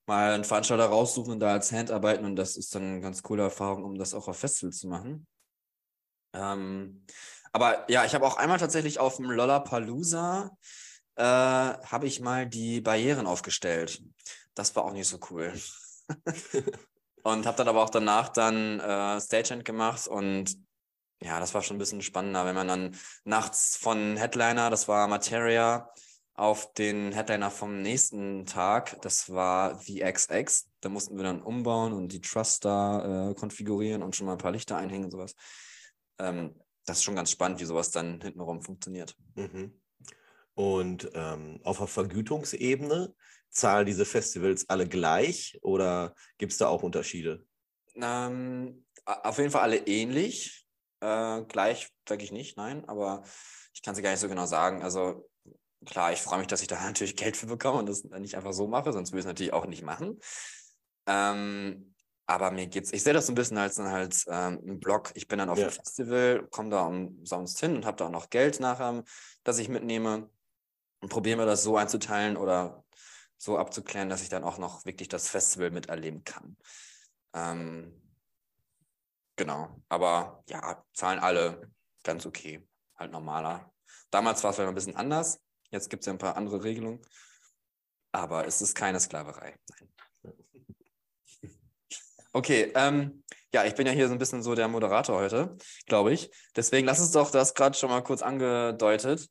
mal einen Veranstalter raussuchen und da als Hand arbeiten. Und das ist dann eine ganz coole Erfahrung, um das auch auf Festivals zu machen. Ähm, aber ja, ich habe auch einmal tatsächlich auf dem Lollapalooza äh, habe ich mal die Barrieren aufgestellt. Das war auch nicht so cool. und habe dann aber auch danach dann äh, Stagehand gemacht und ja, das war schon ein bisschen spannender, wenn man dann nachts von Headliner, das war Materia, auf den Headliner vom nächsten Tag, das war VXX. Da mussten wir dann umbauen und die Truster äh, konfigurieren und schon mal ein paar Lichter einhängen und sowas. Ähm, das ist schon ganz spannend, wie sowas dann hintenrum funktioniert. Mhm. Und ähm, auf der Vergütungsebene zahlen diese Festivals alle gleich oder gibt es da auch Unterschiede? Ähm, auf jeden Fall alle ähnlich. Äh, gleich sage ich nicht, nein, aber ich kann es gar nicht so genau sagen. Also klar, ich freue mich, dass ich da natürlich Geld für bekomme und das nicht einfach so mache, sonst würde ich es natürlich auch nicht machen. Ähm, aber mir geht's, ich sehe das so ein bisschen als dann halt ähm, ein Blog. Ich bin dann auf ja. dem Festival, komme da umsonst hin und habe da auch noch Geld nachher, das ich mitnehme und probiere mir das so einzuteilen oder so abzuklären, dass ich dann auch noch wirklich das Festival miterleben kann. Ähm, Genau, aber ja, zahlen alle ganz okay, halt normaler. Damals war es vielleicht ein bisschen anders, jetzt gibt es ja ein paar andere Regelungen, aber es ist keine Sklaverei. Nein. Okay, ähm, ja, ich bin ja hier so ein bisschen so der Moderator heute, glaube ich. Deswegen lass uns doch das gerade schon mal kurz angedeutet.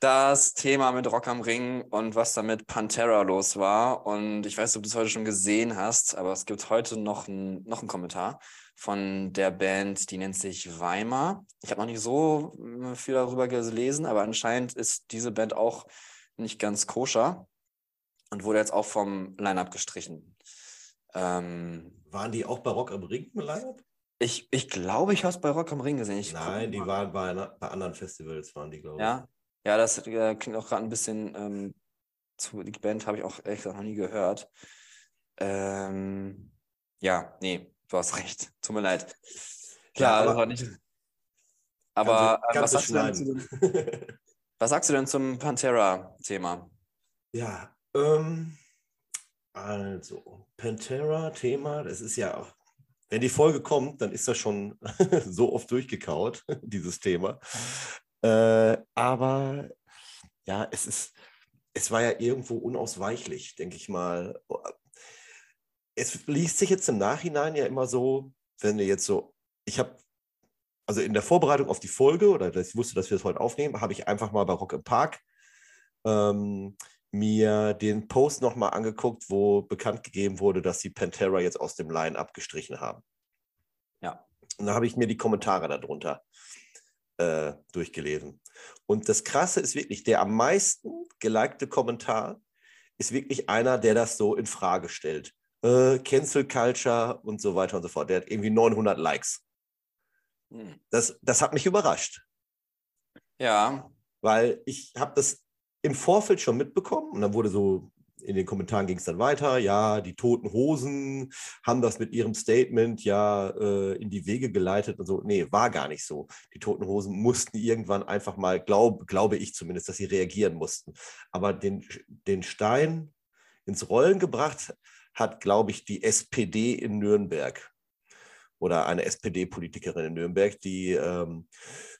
Das Thema mit Rock am Ring und was da mit Pantera los war. Und ich weiß ob du es heute schon gesehen hast, aber es gibt heute noch, ein, noch einen Kommentar von der Band, die nennt sich Weimar. Ich habe noch nicht so viel darüber gelesen, aber anscheinend ist diese Band auch nicht ganz koscher und wurde jetzt auch vom Line-Up gestrichen. Ähm, Waren die auch barock am Ring im Line-Up? Ich, ich glaube, ich habe es bei Rock am Ring gesehen. Ich Nein, die waren bei, bei, anderen Festivals, waren die, glaube ich. Ja, ja das äh, klingt auch gerade ein bisschen ähm, zu. Die Band habe ich auch ehrlich gesagt noch nie gehört. Ähm, ja, nee, du hast recht. Tut mir leid. Klar, ja, aber, nicht. Aber äh, was, sagst dem, was, sagst du denn zum Pantera-Thema? Ja, ähm, also Pantera-Thema, das ist ja auch wenn die Folge kommt, dann ist das schon so oft durchgekaut, dieses Thema. Äh, aber ja, es ist, es war ja irgendwo unausweichlich, denke ich mal. Es liest sich jetzt im Nachhinein ja immer so, wenn wir jetzt so, ich habe, also in der Vorbereitung auf die Folge, oder ich wusste, dass wir es das heute aufnehmen, habe ich einfach mal bei Rock im Park ähm, mir den Post nochmal angeguckt, wo bekannt gegeben wurde, dass sie Pantera jetzt aus dem Line abgestrichen haben. Ja. Und da habe ich mir die Kommentare darunter äh, durchgelesen. Und das Krasse ist wirklich, der am meisten gelikte Kommentar ist wirklich einer, der das so in Frage stellt. Äh, Cancel Culture und so weiter und so fort. Der hat irgendwie 900 Likes. Hm. Das, das hat mich überrascht. Ja. Weil ich habe das im Vorfeld schon mitbekommen und dann wurde so, in den Kommentaren ging es dann weiter, ja, die toten Hosen haben das mit ihrem Statement ja äh, in die Wege geleitet und so. Nee, war gar nicht so. Die toten Hosen mussten irgendwann einfach mal, glaub, glaube ich zumindest, dass sie reagieren mussten. Aber den, den Stein ins Rollen gebracht hat, glaube ich, die SPD in Nürnberg oder eine SPD-Politikerin in Nürnberg, die ähm,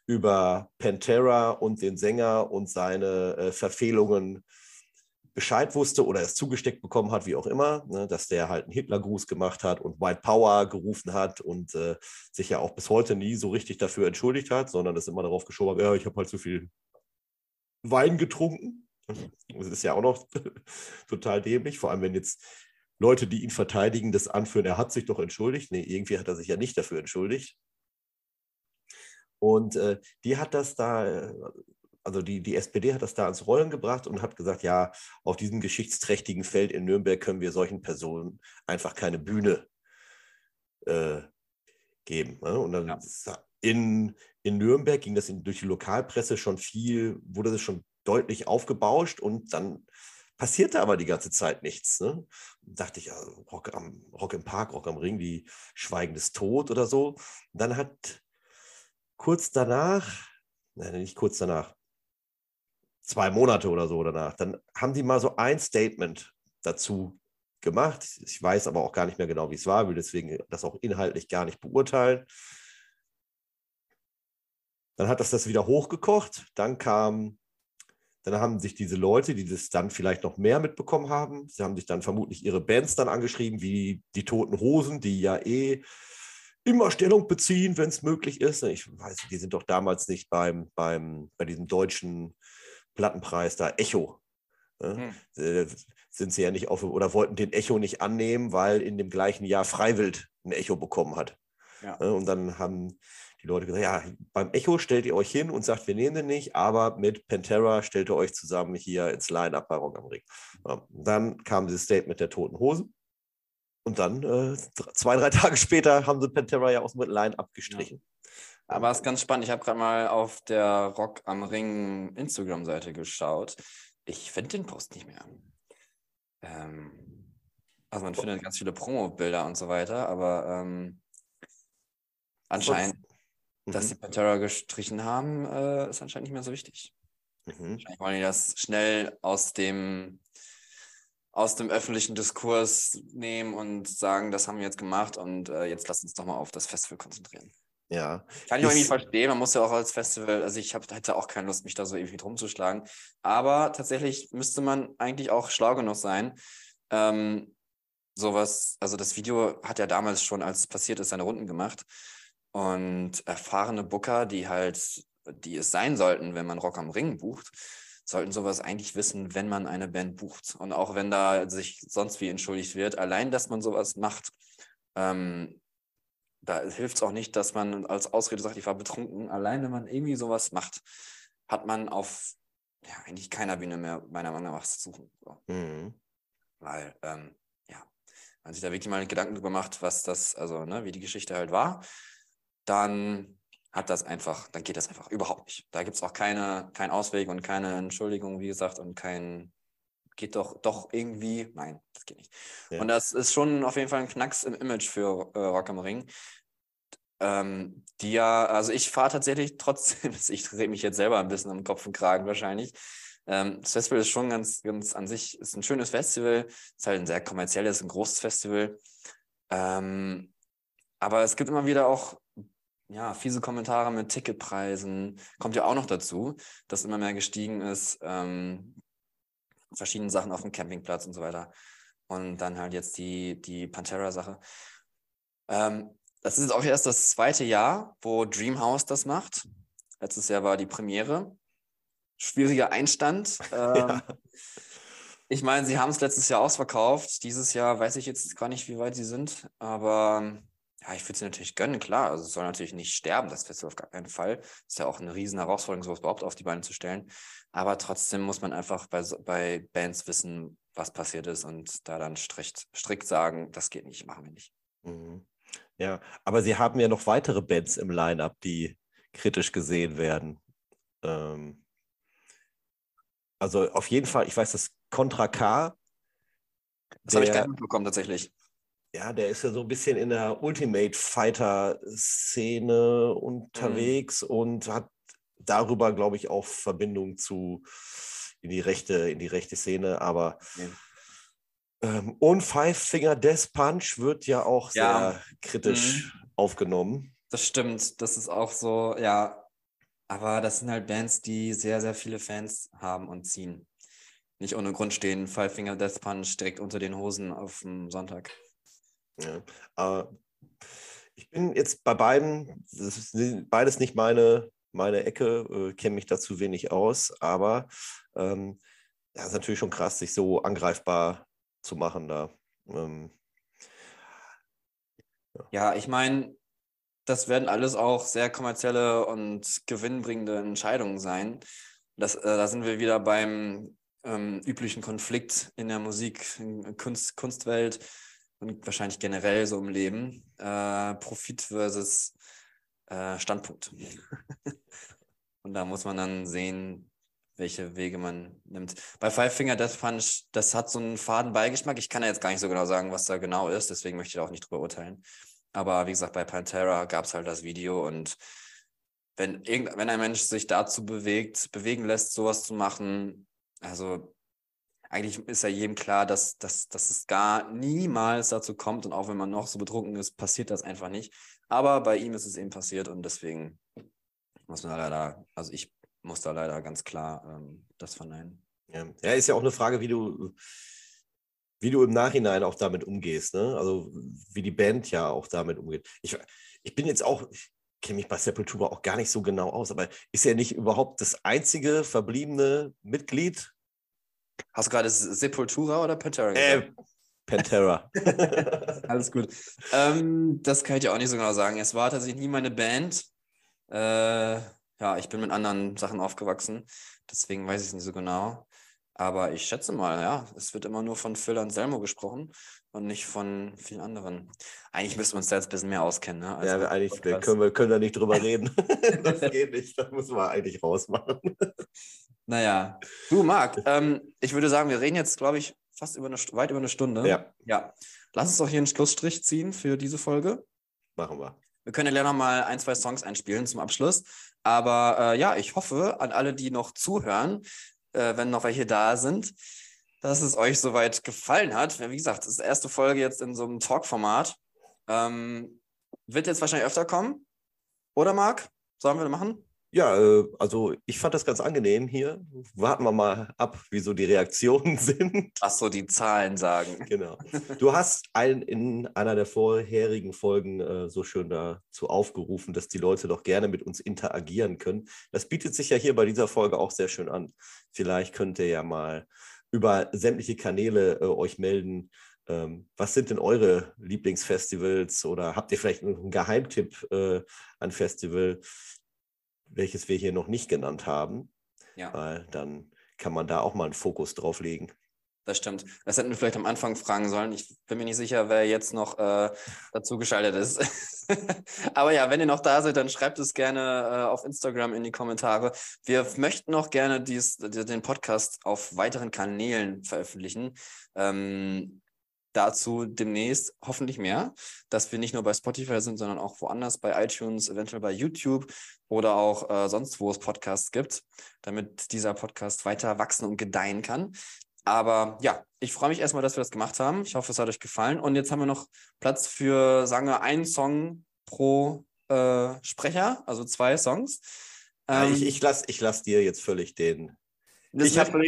über Pantera und den Sänger und seine äh, Verfehlungen Bescheid wusste oder es zugesteckt bekommen hat, wie auch immer, ne, dass der halt einen Hitlergruß gemacht hat und White Power gerufen hat und äh, sich ja auch bis heute nie so richtig dafür entschuldigt hat, sondern das immer darauf geschoben hat, ja, ich habe halt zu viel Wein getrunken. Das ist ja auch noch total dämlich, vor allem wenn jetzt Leute, die ihn verteidigen, das anführen, er hat sich doch entschuldigt. Nee, irgendwie hat er sich ja nicht dafür entschuldigt. Und äh, die hat das da, äh, also die, die SPD hat das da ans Rollen gebracht und hat gesagt, ja, auf diesem geschichtsträchtigen Feld in Nürnberg können wir solchen Personen einfach keine Bühne äh, geben. Ne? Und dann ja. in, in Nürnberg ging das in, durch die Lokalpresse schon viel, wurde das schon deutlich aufgebauscht und dann passierte aber die ganze Zeit nichts. Ne? Dachte ich, Rock, am, Rock im Park, Rock am Ring, wie Schweigendes Tod oder so. Und dann hat kurz danach, nein, nicht kurz danach, zwei Monate oder so danach, dann haben die mal so ein Statement dazu gemacht. Ich weiß aber auch gar nicht mehr genau, wie es war, will deswegen das auch inhaltlich gar nicht beurteilen. Dann hat das das wieder hochgekocht. Dann kam, dann haben sich diese Leute, die das dann vielleicht noch mehr mitbekommen haben, sie haben sich dann vermutlich ihre Bands dann angeschrieben, wie die Toten Hosen, die ja eh immer Stellung beziehen, wenn es möglich ist. Ich weiß, die sind doch damals nicht beim, beim, bei diesem deutschen Plattenpreis da Echo. Ne? Hm. Sind sie ja nicht auf oder wollten den Echo nicht annehmen, weil in dem gleichen Jahr Freiwild ein Echo bekommen hat. Ja. Ne? Und dann haben die Leute gesagt, ja, beim Echo stellt ihr euch hin und sagt, wir nehmen den nicht, aber mit Pantera stellt ihr euch zusammen hier ins Line-Up bei Rock am Ring. Ja. Dann kam dieses Statement der Toten Hosen. Und dann, äh, zwei, drei Tage später, haben sie Pantera ja aus dem Line abgestrichen. Ja. Aber es ist ganz spannend. Ich habe gerade mal auf der Rock am Ring Instagram-Seite geschaut. Ich finde den Post nicht mehr. Ähm, also man findet ganz viele Promo-Bilder und so weiter, aber ähm, anscheinend, mhm. dass die Pantera gestrichen haben, äh, ist anscheinend nicht mehr so wichtig. Mhm. Wahrscheinlich wollen die das schnell aus dem aus dem öffentlichen Diskurs nehmen und sagen, das haben wir jetzt gemacht und äh, jetzt lasst uns doch mal auf das Festival konzentrieren. Ja. Kann ich auch irgendwie verstehen. Man muss ja auch als Festival, also ich hab, hätte auch keine Lust, mich da so irgendwie drum zu schlagen. Aber tatsächlich müsste man eigentlich auch schlau genug sein. Ähm, sowas, also das Video hat ja damals schon, als es passiert ist, seine Runden gemacht. Und erfahrene Booker, die halt, die es sein sollten, wenn man Rock am Ring bucht, sollten sowas eigentlich wissen, wenn man eine Band bucht. Und auch wenn da sich sonst wie entschuldigt wird, allein, dass man sowas macht, ähm, da hilft es auch nicht, dass man als Ausrede sagt, ich war betrunken. Allein, wenn man irgendwie sowas macht, hat man auf ja, eigentlich keiner Bühne mehr, meiner Meinung nach, was zu suchen. So. Mhm. Weil, ähm, ja, man sich da wirklich mal Gedanken drüber macht, was das, also, ne, wie die Geschichte halt war. Dann hat das einfach, dann geht das einfach überhaupt nicht. Da gibt es auch keine, keinen Ausweg und keine Entschuldigung, wie gesagt, und kein, geht doch, doch irgendwie, nein, das geht nicht. Ja. Und das ist schon auf jeden Fall ein Knacks im Image für äh, Rock am Ring. Ähm, die ja, also ich fahre tatsächlich trotzdem, ich drehe mich jetzt selber ein bisschen am Kopf und Kragen wahrscheinlich. Ähm, das Festival ist schon ganz, ganz an sich, ist ein schönes Festival, ist halt ein sehr kommerzielles, ein großes Festival. Ähm, aber es gibt immer wieder auch ja, fiese Kommentare mit Ticketpreisen. Kommt ja auch noch dazu, dass immer mehr gestiegen ist. Ähm, verschiedene Sachen auf dem Campingplatz und so weiter. Und dann halt jetzt die, die Pantera-Sache. Ähm, das ist auch erst das zweite Jahr, wo Dreamhouse das macht. Letztes Jahr war die Premiere. Schwieriger Einstand. Ähm, ja. Ich meine, sie haben es letztes Jahr ausverkauft. Dieses Jahr weiß ich jetzt gar nicht, wie weit sie sind. Aber ja, ich würde sie natürlich gönnen, klar. Also es soll natürlich nicht sterben, das Festival auf gar keinen Fall. Ist ja auch eine riesen Herausforderung, sowas überhaupt auf die Beine zu stellen. Aber trotzdem muss man einfach bei, bei Bands wissen, was passiert ist und da dann strikt, strikt sagen, das geht nicht, machen wir nicht. Mhm. Ja, aber sie haben ja noch weitere Bands im Line-Up, die kritisch gesehen werden. Ähm, also auf jeden Fall, ich weiß, dass Contra K. Das habe ich gar nicht mitbekommen, tatsächlich. Ja, der ist ja so ein bisschen in der Ultimate Fighter-Szene unterwegs mhm. und hat darüber, glaube ich, auch Verbindung zu in die rechte, in die rechte Szene, aber. Mhm ähm, und Five Finger Death Punch wird ja auch ja. sehr kritisch mhm. aufgenommen. Das stimmt. Das ist auch so, ja. Aber das sind halt Bands, die sehr, sehr viele Fans haben und ziehen. Nicht ohne Grund stehen Five Finger Death Punch direkt unter den Hosen auf dem Sonntag. Ja, aber ich bin jetzt bei beiden, das beides nicht meine, meine Ecke, äh, kenne mich dazu wenig aus, aber ähm, ja, ist natürlich schon krass, sich so angreifbar zu machen da. Ähm, ja. ja, ich meine, das werden alles auch sehr kommerzielle und gewinnbringende Entscheidungen sein. Das, äh, da sind wir wieder beim ähm, üblichen Konflikt in der Musik, in Kunst, Kunstwelt und wahrscheinlich generell so im Leben. Äh, Profit versus äh, Standpunkt. und da muss man dann sehen, welche Wege man nimmt. Bei Five Finger Death Punch, das hat so einen faden Beigeschmack. Ich kann ja jetzt gar nicht so genau sagen, was da genau ist, deswegen möchte ich da auch nicht drüber urteilen. Aber wie gesagt, bei Pantera gab es halt das Video und wenn, irgend, wenn ein Mensch sich dazu bewegt, bewegen lässt, sowas zu machen, also eigentlich ist ja jedem klar, dass, dass, dass es gar niemals dazu kommt und auch wenn man noch so betrunken ist, passiert das einfach nicht. Aber bei ihm ist es eben passiert und deswegen muss man leider, also ich muss da leider ganz klar ähm, das verneinen. Ja. ja, ist ja auch eine Frage, wie du, wie du im Nachhinein auch damit umgehst. Ne? Also wie die Band ja auch damit umgeht. Ich, ich bin jetzt auch, ich kenne mich bei Sepultura auch gar nicht so genau aus, aber ist er nicht überhaupt das einzige verbliebene Mitglied? Hast du gerade Sepultura oder Pantera gesagt? Äh, Pantera. Alles gut. Ähm, das kann ich dir auch nicht so genau sagen. Es war tatsächlich nie meine Band. Äh, ja, ich bin mit anderen Sachen aufgewachsen, deswegen weiß ich es nicht so genau. Aber ich schätze mal, ja, es wird immer nur von Phil Anselmo gesprochen und nicht von vielen anderen. Eigentlich müssten wir uns da jetzt ein bisschen mehr auskennen. Ne? Also ja, eigentlich können wir können da nicht drüber reden. das geht nicht, das muss man eigentlich rausmachen. Naja, du Marc, ähm, ich würde sagen, wir reden jetzt, glaube ich, fast über eine, weit über eine Stunde. Ja. ja. Lass uns doch hier einen Schlussstrich ziehen für diese Folge. Machen wir. Wir können ja noch mal ein, zwei Songs einspielen zum Abschluss. Aber äh, ja, ich hoffe an alle, die noch zuhören, äh, wenn noch welche da sind, dass es euch soweit gefallen hat. Wie gesagt, das ist die erste Folge jetzt in so einem Talk-Format. Ähm, wird jetzt wahrscheinlich öfter kommen. Oder Marc? Sollen wir machen? Ja, äh, also ich fand das ganz angenehm hier. Warten wir mal ab, wie so die Reaktionen sind. Ach so, die Zahlen sagen. Genau. Du hast ein, in einer der vorherigen Folgen äh, so schön dazu aufgerufen, dass die Leute doch gerne mit uns interagieren können. Das bietet sich ja hier bei dieser Folge auch sehr schön an. Vielleicht könnt ihr ja mal über sämtliche Kanäle äh, euch melden. Ähm, was sind denn eure Lieblingsfestivals oder habt ihr vielleicht einen Geheimtipp äh, an Festival? Welches wir hier noch nicht genannt haben. Ja. Weil dann kann man da auch mal einen Fokus drauf legen. das stimmt. Das hätten wir vielleicht am Anfang fragen sollen. Ich bin mir nicht sicher, wer jetzt noch äh, dazu geschaltet ist. Aber ja, wenn ihr noch da seid, dann schreibt es gerne äh, auf Instagram in die Kommentare. Wir möchten auch gerne dies, den Podcast auf weiteren Kanälen veröffentlichen. Ähm, dazu demnächst hoffentlich mehr, dass wir nicht nur bei Spotify sind, sondern auch woanders, bei iTunes, eventuell bei YouTube oder auch äh, sonst, wo es Podcasts gibt, damit dieser Podcast weiter wachsen und gedeihen kann. Aber ja, ich freue mich erstmal, dass wir das gemacht haben. Ich hoffe, es hat euch gefallen. Und jetzt haben wir noch Platz für, sagen wir, einen Song pro äh, Sprecher, also zwei Songs. Ähm, ich ich lasse ich lass dir jetzt völlig den. ich habe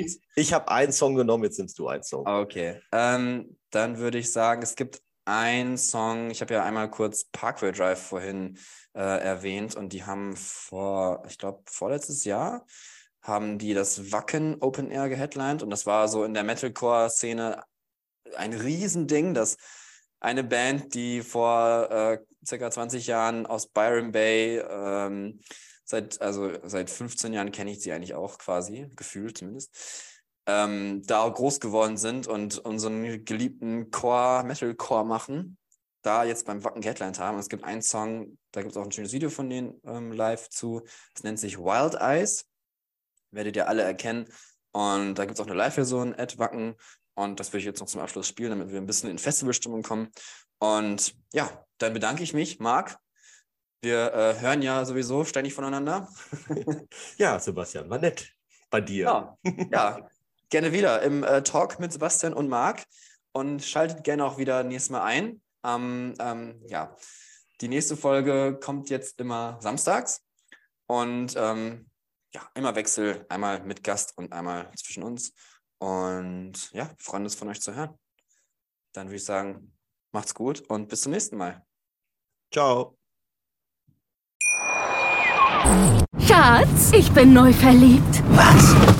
hab einen Song genommen, jetzt nimmst du einen Song. Okay. Ähm, dann würde ich sagen, es gibt einen Song, ich habe ja einmal kurz Parkway Drive vorhin äh, erwähnt und die haben vor, ich glaube, vorletztes Jahr haben die das Wacken Open Air geheadlined und das war so in der Metalcore-Szene ein Riesending, dass eine Band, die vor äh, circa 20 Jahren aus Byron Bay, ähm, seit, also seit 15 Jahren kenne ich sie eigentlich auch quasi, gefühlt zumindest, ähm, da groß geworden sind und unseren geliebten Core, Metalcore machen, da jetzt beim Wacken Headline haben. es gibt einen Song, da gibt es auch ein schönes Video von denen ähm, live zu. Es nennt sich Wild Eyes werdet ihr alle erkennen. Und da gibt es auch eine Live-Version, Ed Wacken. Und das würde ich jetzt noch zum Abschluss spielen, damit wir ein bisschen in Festivalstimmung kommen. Und ja, dann bedanke ich mich, Marc. Wir äh, hören ja sowieso ständig voneinander. ja, Sebastian, war nett bei dir. Ja, ja gerne wieder im äh, Talk mit Sebastian und Marc. Und schaltet gerne auch wieder nächstes Mal ein. Ähm, ähm, ja, die nächste Folge kommt jetzt immer samstags. Und ähm, ja, immer Wechsel, einmal mit Gast und einmal zwischen uns. Und ja, wir freuen uns von euch zu hören. Dann würde ich sagen, macht's gut und bis zum nächsten Mal. Ciao. Schatz, ich bin neu verliebt. Was?